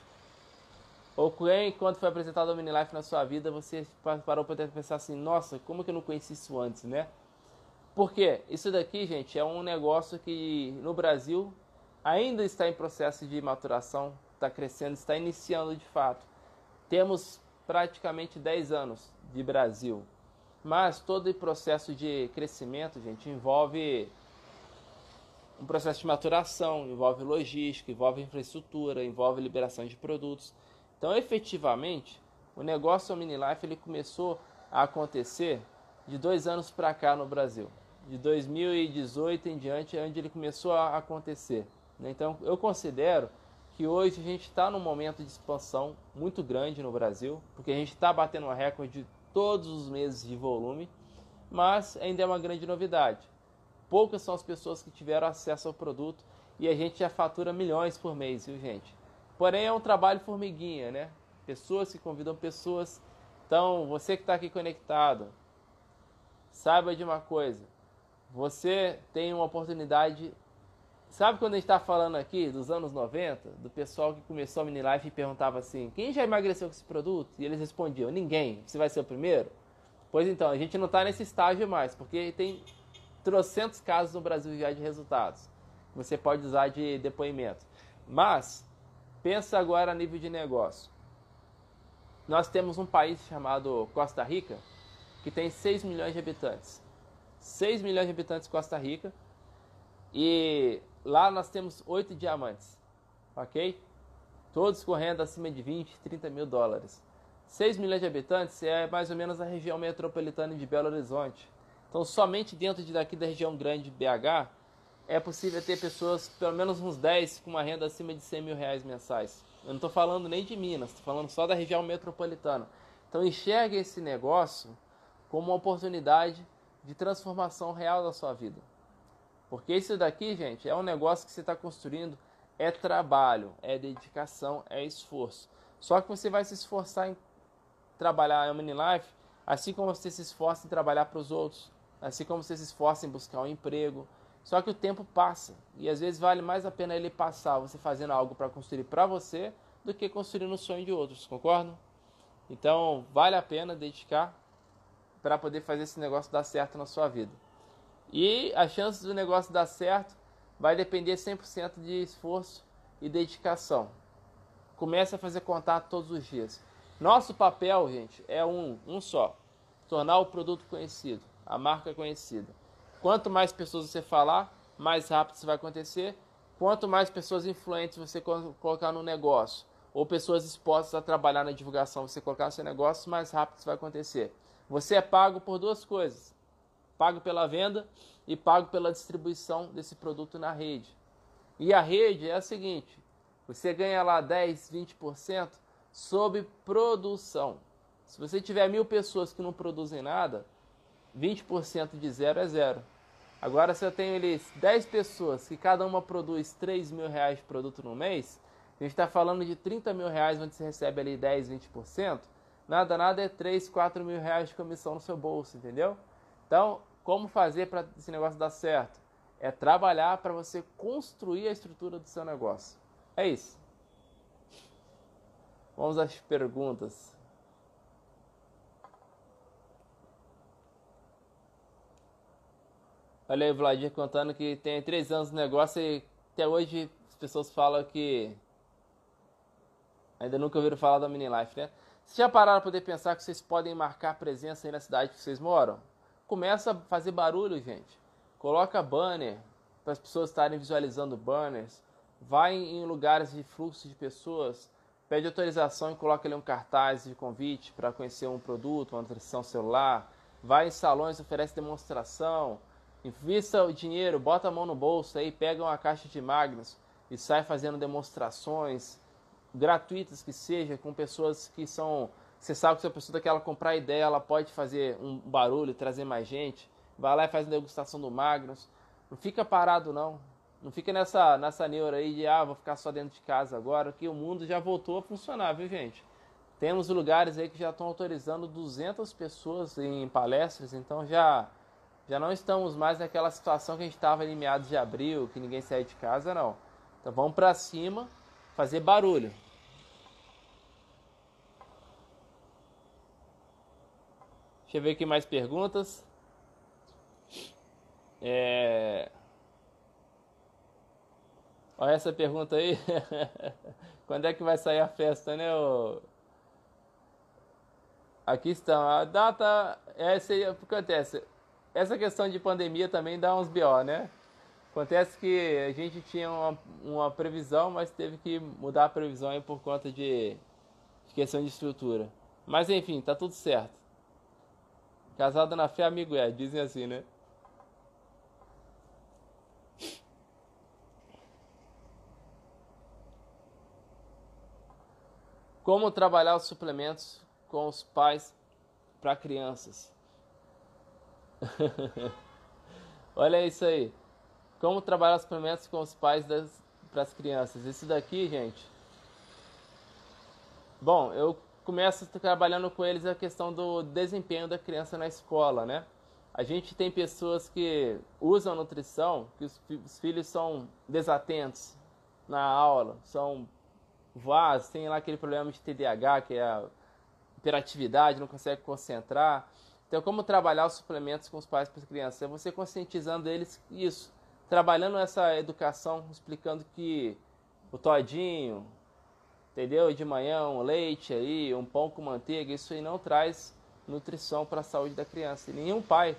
A: Ou quem, quando foi apresentado o Omnilife na sua vida, você parou para pensar assim, nossa, como que eu não conheci isso antes, né? Porque isso daqui, gente, é um negócio que no Brasil ainda está em processo de maturação, está crescendo, está iniciando de fato. Temos praticamente 10 anos de Brasil, mas todo o processo de crescimento, gente, envolve um processo de maturação, envolve logística, envolve infraestrutura, envolve liberação de produtos. Então, efetivamente, o negócio Omnilife ele começou a acontecer de dois anos para cá no Brasil. De 2018 em diante é onde ele começou a acontecer. Né? Então, eu considero que hoje a gente está num momento de expansão muito grande no Brasil, porque a gente está batendo um recorde todos os meses de volume, mas ainda é uma grande novidade. Poucas são as pessoas que tiveram acesso ao produto e a gente já fatura milhões por mês, viu, gente? Porém, é um trabalho formiguinha, né? Pessoas que convidam pessoas. Então, você que está aqui conectado, saiba de uma coisa: você tem uma oportunidade. Sabe quando a gente está falando aqui dos anos 90, do pessoal que começou a mini life e perguntava assim: quem já emagreceu com esse produto? E eles respondiam: ninguém, você vai ser o primeiro? Pois então, a gente não está nesse estágio mais, porque tem trocentos casos no Brasil já de resultados. Você pode usar de depoimento. Mas Pensa agora a nível de negócio. Nós temos um país chamado Costa Rica, que tem 6 milhões de habitantes. 6 milhões de habitantes Costa Rica. E lá nós temos 8 diamantes. Ok? Todos correndo acima de 20, 30 mil dólares. 6 milhões de habitantes é mais ou menos a região metropolitana de Belo Horizonte. Então, somente dentro de daqui da região grande de BH, é possível ter pessoas, pelo menos uns 10, com uma renda acima de 100 mil reais mensais. Eu não estou falando nem de Minas, estou falando só da região metropolitana. Então enxergue esse negócio como uma oportunidade de transformação real da sua vida. Porque isso daqui, gente, é um negócio que você está construindo, é trabalho, é dedicação, é esforço. Só que você vai se esforçar em trabalhar em Mini Life, assim como você se esforça em trabalhar para os outros, assim como você se esforça em buscar um emprego, só que o tempo passa e às vezes vale mais a pena ele passar você fazendo algo para construir para você do que construindo o sonho de outros, concordam? Então vale a pena dedicar para poder fazer esse negócio dar certo na sua vida. E a chance do negócio dar certo vai depender 100% de esforço e dedicação. Comece a fazer contato todos os dias. Nosso papel, gente, é um, um só: tornar o produto conhecido, a marca conhecida. Quanto mais pessoas você falar, mais rápido isso vai acontecer. Quanto mais pessoas influentes você colocar no negócio, ou pessoas expostas a trabalhar na divulgação, você colocar seu negócio, mais rápido isso vai acontecer. Você é pago por duas coisas: pago pela venda e pago pela distribuição desse produto na rede. E a rede é a seguinte: você ganha lá 10, 20% sobre produção. Se você tiver mil pessoas que não produzem nada, 20% de zero é zero. Agora, se eu tenho ali 10 pessoas que cada uma produz 3 mil reais de produto no mês, a gente está falando de 30 mil reais, onde você recebe ali 10, 20%, nada, nada é 3, 4 mil reais de comissão no seu bolso, entendeu? Então, como fazer para esse negócio dar certo? É trabalhar para você construir a estrutura do seu negócio. É isso. Vamos às perguntas. Olha aí o Vladimir contando que tem três anos de negócio e até hoje as pessoas falam que ainda nunca ouviram falar da Mini Life, né? Vocês já pararam para poder pensar que vocês podem marcar presença aí na cidade que vocês moram? Começa a fazer barulho, gente. Coloca banner para as pessoas estarem visualizando banners. Vai em lugares de fluxo de pessoas. Pede autorização e coloca ali um cartaz de convite para conhecer um produto, uma nutrição celular. Vai em salões, oferece demonstração Invista o dinheiro, bota a mão no bolso aí, pega uma caixa de Magnus e sai fazendo demonstrações gratuitas que seja, com pessoas que são. Você sabe que se a pessoa daquela comprar ideia, ela pode fazer um barulho, trazer mais gente. Vai lá e faz uma degustação do Magnus. Não fica parado, não. Não fica nessa, nessa neura aí de, ah, vou ficar só dentro de casa agora, que o mundo já voltou a funcionar, viu, gente? Temos lugares aí que já estão autorizando 200 pessoas em palestras, então já já não estamos mais naquela situação que a gente estava em meados de abril, que ninguém saía de casa, não. Então vamos para cima, fazer barulho. Deixa eu ver aqui mais perguntas. É... Olha essa pergunta aí. <laughs> Quando é que vai sair a festa, né? O... Aqui estão. A data. Essa aí, o que acontece? Essa questão de pandemia também dá uns BO, né? Acontece que a gente tinha uma, uma previsão, mas teve que mudar a previsão aí por conta de, de questão de estrutura. Mas enfim, tá tudo certo. Casado na fé, amigo é, dizem assim, né? Como trabalhar os suplementos com os pais para crianças? <laughs> Olha isso aí. Como trabalhar os suplementos com os pais para as crianças. Isso daqui, gente. Bom, eu começo trabalhando com eles a questão do desempenho da criança na escola, né? A gente tem pessoas que usam nutrição, que os, os filhos são desatentos na aula, são voados, tem lá aquele problema de TDAH, que é a hiperatividade, não consegue concentrar. Então, como trabalhar os suplementos com os pais para as crianças? É você conscientizando eles isso, trabalhando essa educação, explicando que o todinho, entendeu? De manhã um leite aí, um pão com manteiga, isso aí não traz nutrição para a saúde da criança. E nenhum pai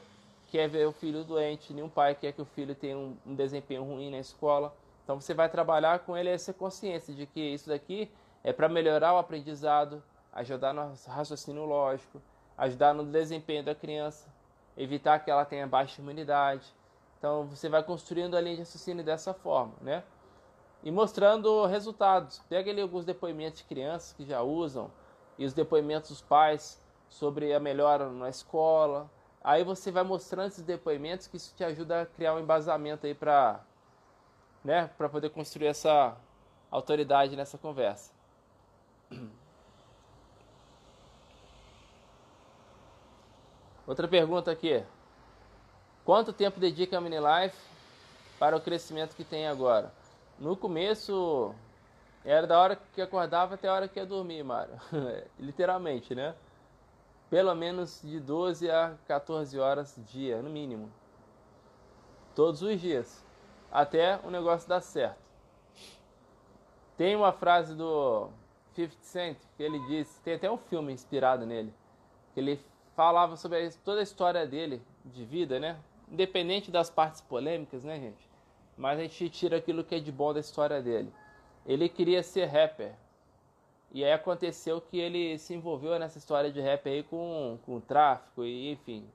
A: quer ver o filho doente, nenhum pai quer que o filho tenha um, um desempenho ruim na escola. Então você vai trabalhar com ele essa consciência de que isso daqui é para melhorar o aprendizado, ajudar no raciocínio lógico, ajudar no desempenho da criança, evitar que ela tenha baixa imunidade. Então você vai construindo a linha de raciocínio dessa forma, né? E mostrando resultados. Pega ali alguns depoimentos de crianças que já usam e os depoimentos dos pais sobre a melhora na escola. Aí você vai mostrando esses depoimentos que isso te ajuda a criar um embasamento aí para né, para poder construir essa autoridade nessa conversa. Outra pergunta aqui. Quanto tempo dedica a Minilife para o crescimento que tem agora? No começo, era da hora que acordava até a hora que ia dormir, Mário. <laughs> Literalmente, né? Pelo menos de 12 a 14 horas dia, no mínimo. Todos os dias. Até o negócio dar certo. Tem uma frase do 50 Cent que ele diz, tem até um filme inspirado nele, que ele falava sobre toda a história dele de vida, né? Independente das partes polêmicas, né, gente? Mas a gente tira aquilo que é de bom da história dele. Ele queria ser rapper. E aí aconteceu que ele se envolveu nessa história de rap aí com, com tráfico e enfim.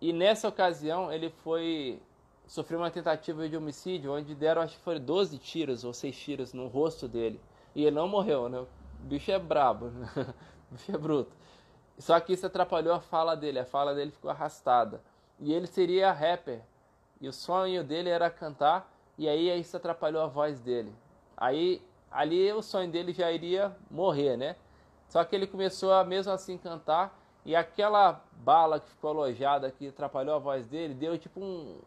A: E nessa ocasião ele foi sofreu uma tentativa de homicídio onde deram acho que foi 12 tiros ou 6 tiros no rosto dele. E ele não morreu, né? O bicho é brabo, né? <laughs> o bicho é bruto. Só que isso atrapalhou a fala dele, a fala dele ficou arrastada. E ele seria rapper. E o sonho dele era cantar, e aí isso atrapalhou a voz dele. Aí ali o sonho dele já iria morrer, né? Só que ele começou a mesmo assim cantar, e aquela bala que ficou alojada que atrapalhou a voz dele, deu tipo um,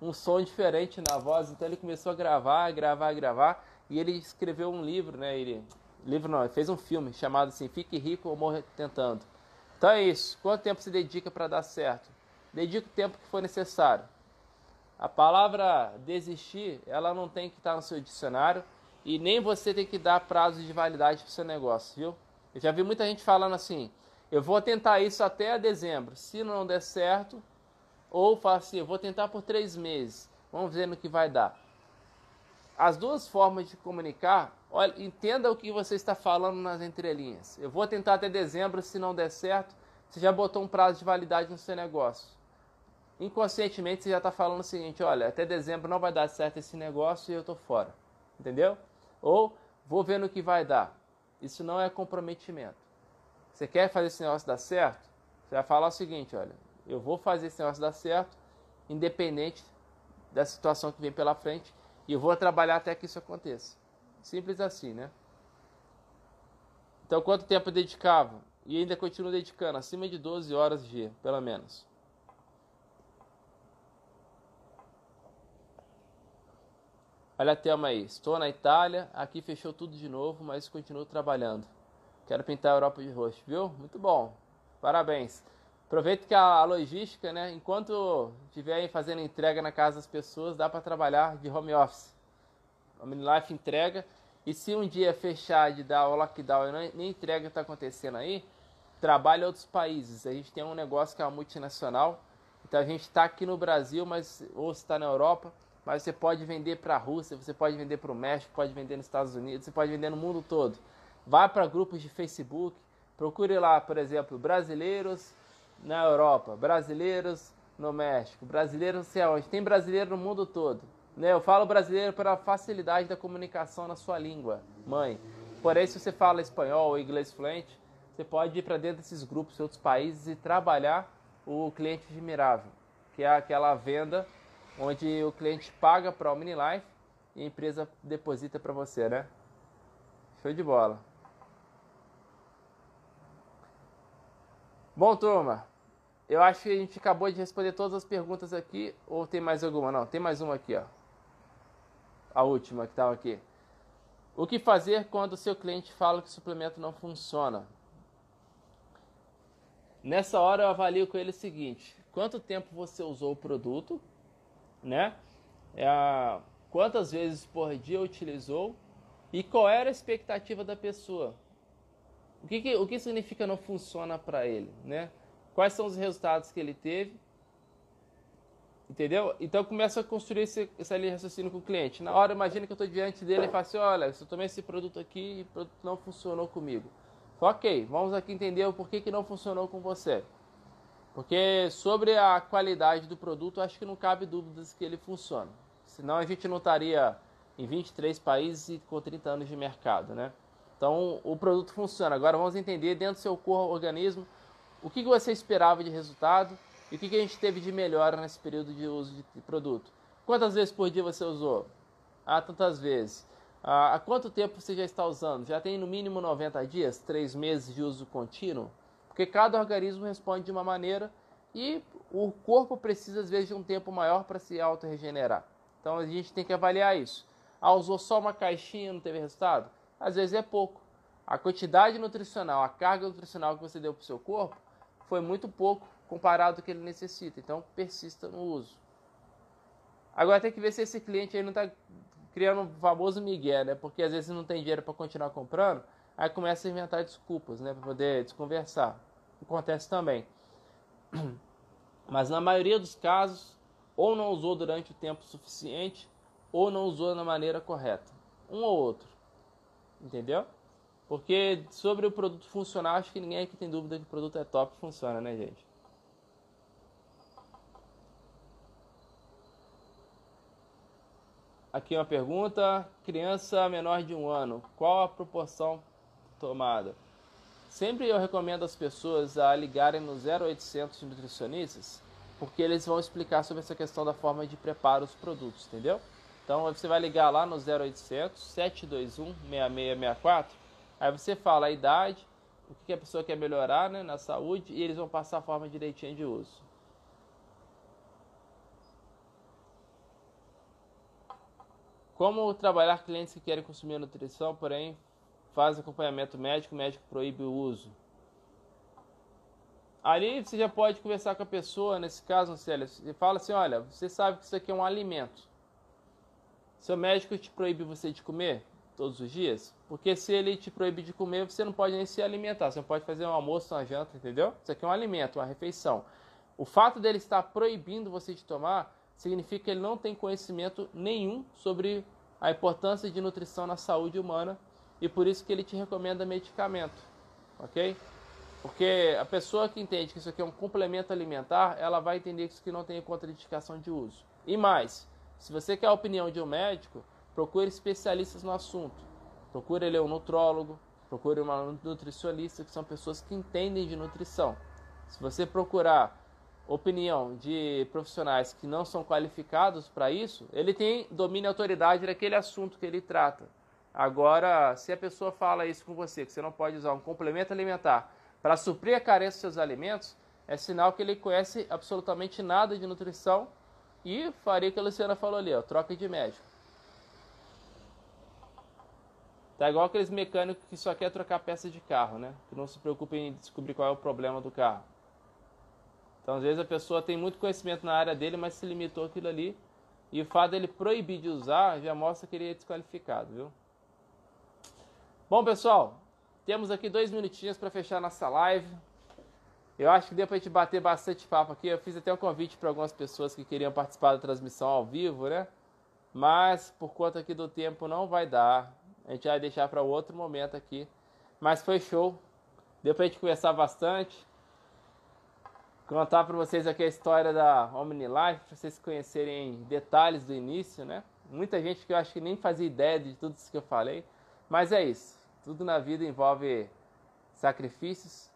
A: um som diferente na voz. Então ele começou a gravar, gravar, gravar. E ele escreveu um livro, né? Ele, livro não, ele fez um filme chamado assim, Fique Rico ou Morra Tentando. Então é isso. Quanto tempo se dedica para dar certo? Dedica o tempo que for necessário. A palavra desistir, ela não tem que estar no seu dicionário e nem você tem que dar prazo de validade para o seu negócio, viu? Eu já vi muita gente falando assim: eu vou tentar isso até dezembro. Se não der certo, ou fala assim: eu vou tentar por três meses. Vamos ver no que vai dar. As duas formas de comunicar, olha, entenda o que você está falando nas entrelinhas. Eu vou tentar até dezembro, se não der certo, você já botou um prazo de validade no seu negócio. Inconscientemente você já está falando o seguinte: olha, até dezembro não vai dar certo esse negócio e eu estou fora. Entendeu? Ou vou ver no que vai dar. Isso não é comprometimento. Você quer fazer esse negócio dar certo? Você vai falar o seguinte: olha, eu vou fazer esse negócio dar certo, independente da situação que vem pela frente, e eu vou trabalhar até que isso aconteça. Simples assim, né? Então, quanto tempo eu dedicava? E ainda continuo dedicando, acima de 12 horas dia, pelo menos. Olha a tema aí. Estou na Itália, aqui fechou tudo de novo, mas continuo trabalhando. Quero pintar a Europa de roxo, viu? Muito bom. Parabéns. Aproveita que a logística, né? Enquanto estiver fazendo entrega na casa das pessoas, dá para trabalhar de home office. A Minilife entrega. E se um dia fechar de dar o lockdown e nem entrega está acontecendo aí, trabalha em outros países. A gente tem um negócio que é uma multinacional. Então a gente está aqui no Brasil, mas ou está na Europa, mas você pode vender para a Rússia, você pode vender para o México, pode vender nos Estados Unidos, você pode vender no mundo todo. Vá para grupos de Facebook, procure lá, por exemplo, brasileiros na Europa, brasileiros no México, brasileiros não sei aonde. Tem brasileiro no mundo todo. Né? Eu falo brasileiro pela facilidade da comunicação na sua língua, mãe. Porém, se você fala espanhol ou inglês fluente, você pode ir para dentro desses grupos de outros países e trabalhar o cliente admirável, que é aquela venda onde o cliente paga para o Life e a empresa deposita para você, né? Show de bola. Bom, turma, eu acho que a gente acabou de responder todas as perguntas aqui. Ou tem mais alguma? Não, tem mais uma aqui, ó. A última que estava aqui. O que fazer quando o seu cliente fala que o suplemento não funciona? Nessa hora eu avalio com ele o seguinte: quanto tempo você usou o produto, né? É, quantas vezes por dia utilizou e qual era a expectativa da pessoa? O que, que o que significa não funciona para ele, né? quais são os resultados que ele teve. Entendeu? Então começa a construir esse, esse ali raciocínio com o cliente. Na hora, imagina que eu estou diante dele e falo assim: olha, eu tomei esse produto aqui e o produto não funcionou comigo. Ok, vamos aqui entender o porquê que não funcionou com você. Porque sobre a qualidade do produto, acho que não cabe dúvidas que ele funciona. Senão a gente não estaria em 23 países e com 30 anos de mercado, né? Então o produto funciona. Agora vamos entender dentro do seu corpo, organismo, o que você esperava de resultado e o que a gente teve de melhora nesse período de uso de produto. Quantas vezes por dia você usou? Ah, tantas vezes. Ah, há quanto tempo você já está usando? Já tem no mínimo 90 dias, 3 meses de uso contínuo? Porque cada organismo responde de uma maneira e o corpo precisa, às vezes, de um tempo maior para se auto-regenerar. Então a gente tem que avaliar isso. Ah, usou só uma caixinha e não teve resultado? Às vezes é pouco. A quantidade nutricional, a carga nutricional que você deu para o seu corpo foi muito pouco comparado ao que ele necessita. Então, persista no uso. Agora tem que ver se esse cliente aí não está criando um famoso migué, né? Porque às vezes não tem dinheiro para continuar comprando, aí começa a inventar desculpas, né? Para poder desconversar. Acontece também. <clears throat> Mas na maioria dos casos, ou não usou durante o tempo suficiente, ou não usou da maneira correta. Um ou outro. Entendeu? Porque sobre o produto funcionar, acho que ninguém aqui tem dúvida que o produto é top e funciona, né, gente? Aqui uma pergunta: criança menor de um ano, qual a proporção tomada? Sempre eu recomendo às pessoas a ligarem no 0800 nutricionistas, porque eles vão explicar sobre essa questão da forma de preparo os produtos, entendeu? Então você vai ligar lá no 0800 721 6664 Aí você fala a idade, o que a pessoa quer melhorar né, na saúde e eles vão passar a forma direitinha de uso. Como trabalhar clientes que querem consumir nutrição, porém faz acompanhamento médico, o médico proíbe o uso. Ali você já pode conversar com a pessoa, nesse caso, Célia, e fala assim, olha, você sabe que isso aqui é um alimento. Seu médico te proíbe você de comer todos os dias? Porque se ele te proíbe de comer, você não pode nem se alimentar. Você não pode fazer um almoço, uma janta, entendeu? Isso aqui é um alimento, uma refeição. O fato dele estar proibindo você de tomar significa que ele não tem conhecimento nenhum sobre a importância de nutrição na saúde humana e por isso que ele te recomenda medicamento, ok? Porque a pessoa que entende que isso aqui é um complemento alimentar, ela vai entender que isso aqui não tem contraindicação de uso. E mais, se você quer a opinião de um médico, procure especialistas no assunto. Procure ele um nutrólogo, procure uma nutricionista, que são pessoas que entendem de nutrição. Se você procurar opinião de profissionais que não são qualificados para isso, ele tem domínio e autoridade daquele assunto que ele trata. Agora, se a pessoa fala isso com você, que você não pode usar um complemento alimentar para suprir a carência dos seus alimentos, é sinal que ele conhece absolutamente nada de nutrição e faria o que a Luciana falou ali, ó, troca de médico. Tá igual aqueles mecânicos que só quer trocar peça de carro, né? Que não se preocupem em descobrir qual é o problema do carro. Então, às vezes, a pessoa tem muito conhecimento na área dele, mas se limitou aquilo ali. E o fato dele proibir de usar já mostra que ele é desqualificado, viu? Bom, pessoal, temos aqui dois minutinhos para fechar nossa live. Eu acho que deu para a gente bater bastante papo aqui. Eu fiz até um convite para algumas pessoas que queriam participar da transmissão ao vivo, né? Mas por conta aqui do tempo não vai dar. A gente vai deixar para outro momento aqui. Mas foi show. Deu para a gente conversar bastante contar para vocês aqui a história da OmniLife, para vocês conhecerem detalhes do início, né? Muita gente que eu acho que nem fazia ideia de tudo isso que eu falei, mas é isso. Tudo na vida envolve sacrifícios,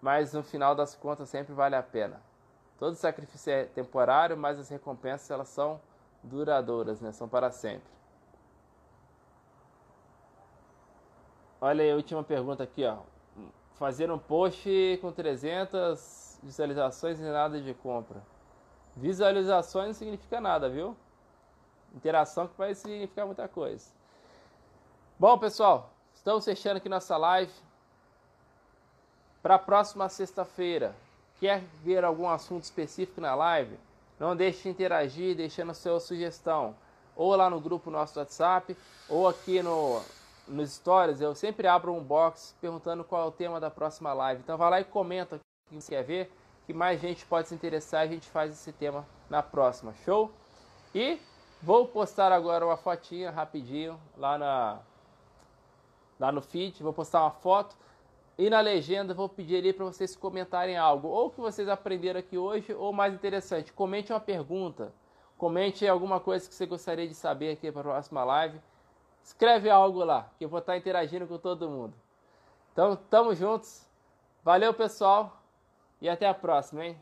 A: mas no final das contas sempre vale a pena. Todo sacrifício é temporário, mas as recompensas elas são duradouras, né? São para sempre. Olha aí a última pergunta aqui, ó. Fazer um post com 300 visualizações e nada de compra. Visualizações não significa nada, viu? Interação que vai significar muita coisa. Bom, pessoal, estamos fechando aqui nossa live. Para a próxima sexta-feira, quer ver algum assunto específico na live? Não deixe de interagir deixando sua sugestão. Ou lá no grupo nosso WhatsApp, ou aqui no, nos stories. Eu sempre abro um box perguntando qual é o tema da próxima live. Então vai lá e comenta que ver, que mais gente pode se interessar, a gente faz esse tema na próxima, show? E vou postar agora uma fotinha rapidinho lá na lá no feed, vou postar uma foto e na legenda vou pedir ali para vocês comentarem algo, ou que vocês aprenderam aqui hoje, ou mais interessante, comente uma pergunta, comente alguma coisa que você gostaria de saber aqui para a próxima live. Escreve algo lá, que eu vou estar interagindo com todo mundo. Então, tamo juntos. Valeu, pessoal. E até a próxima, hein?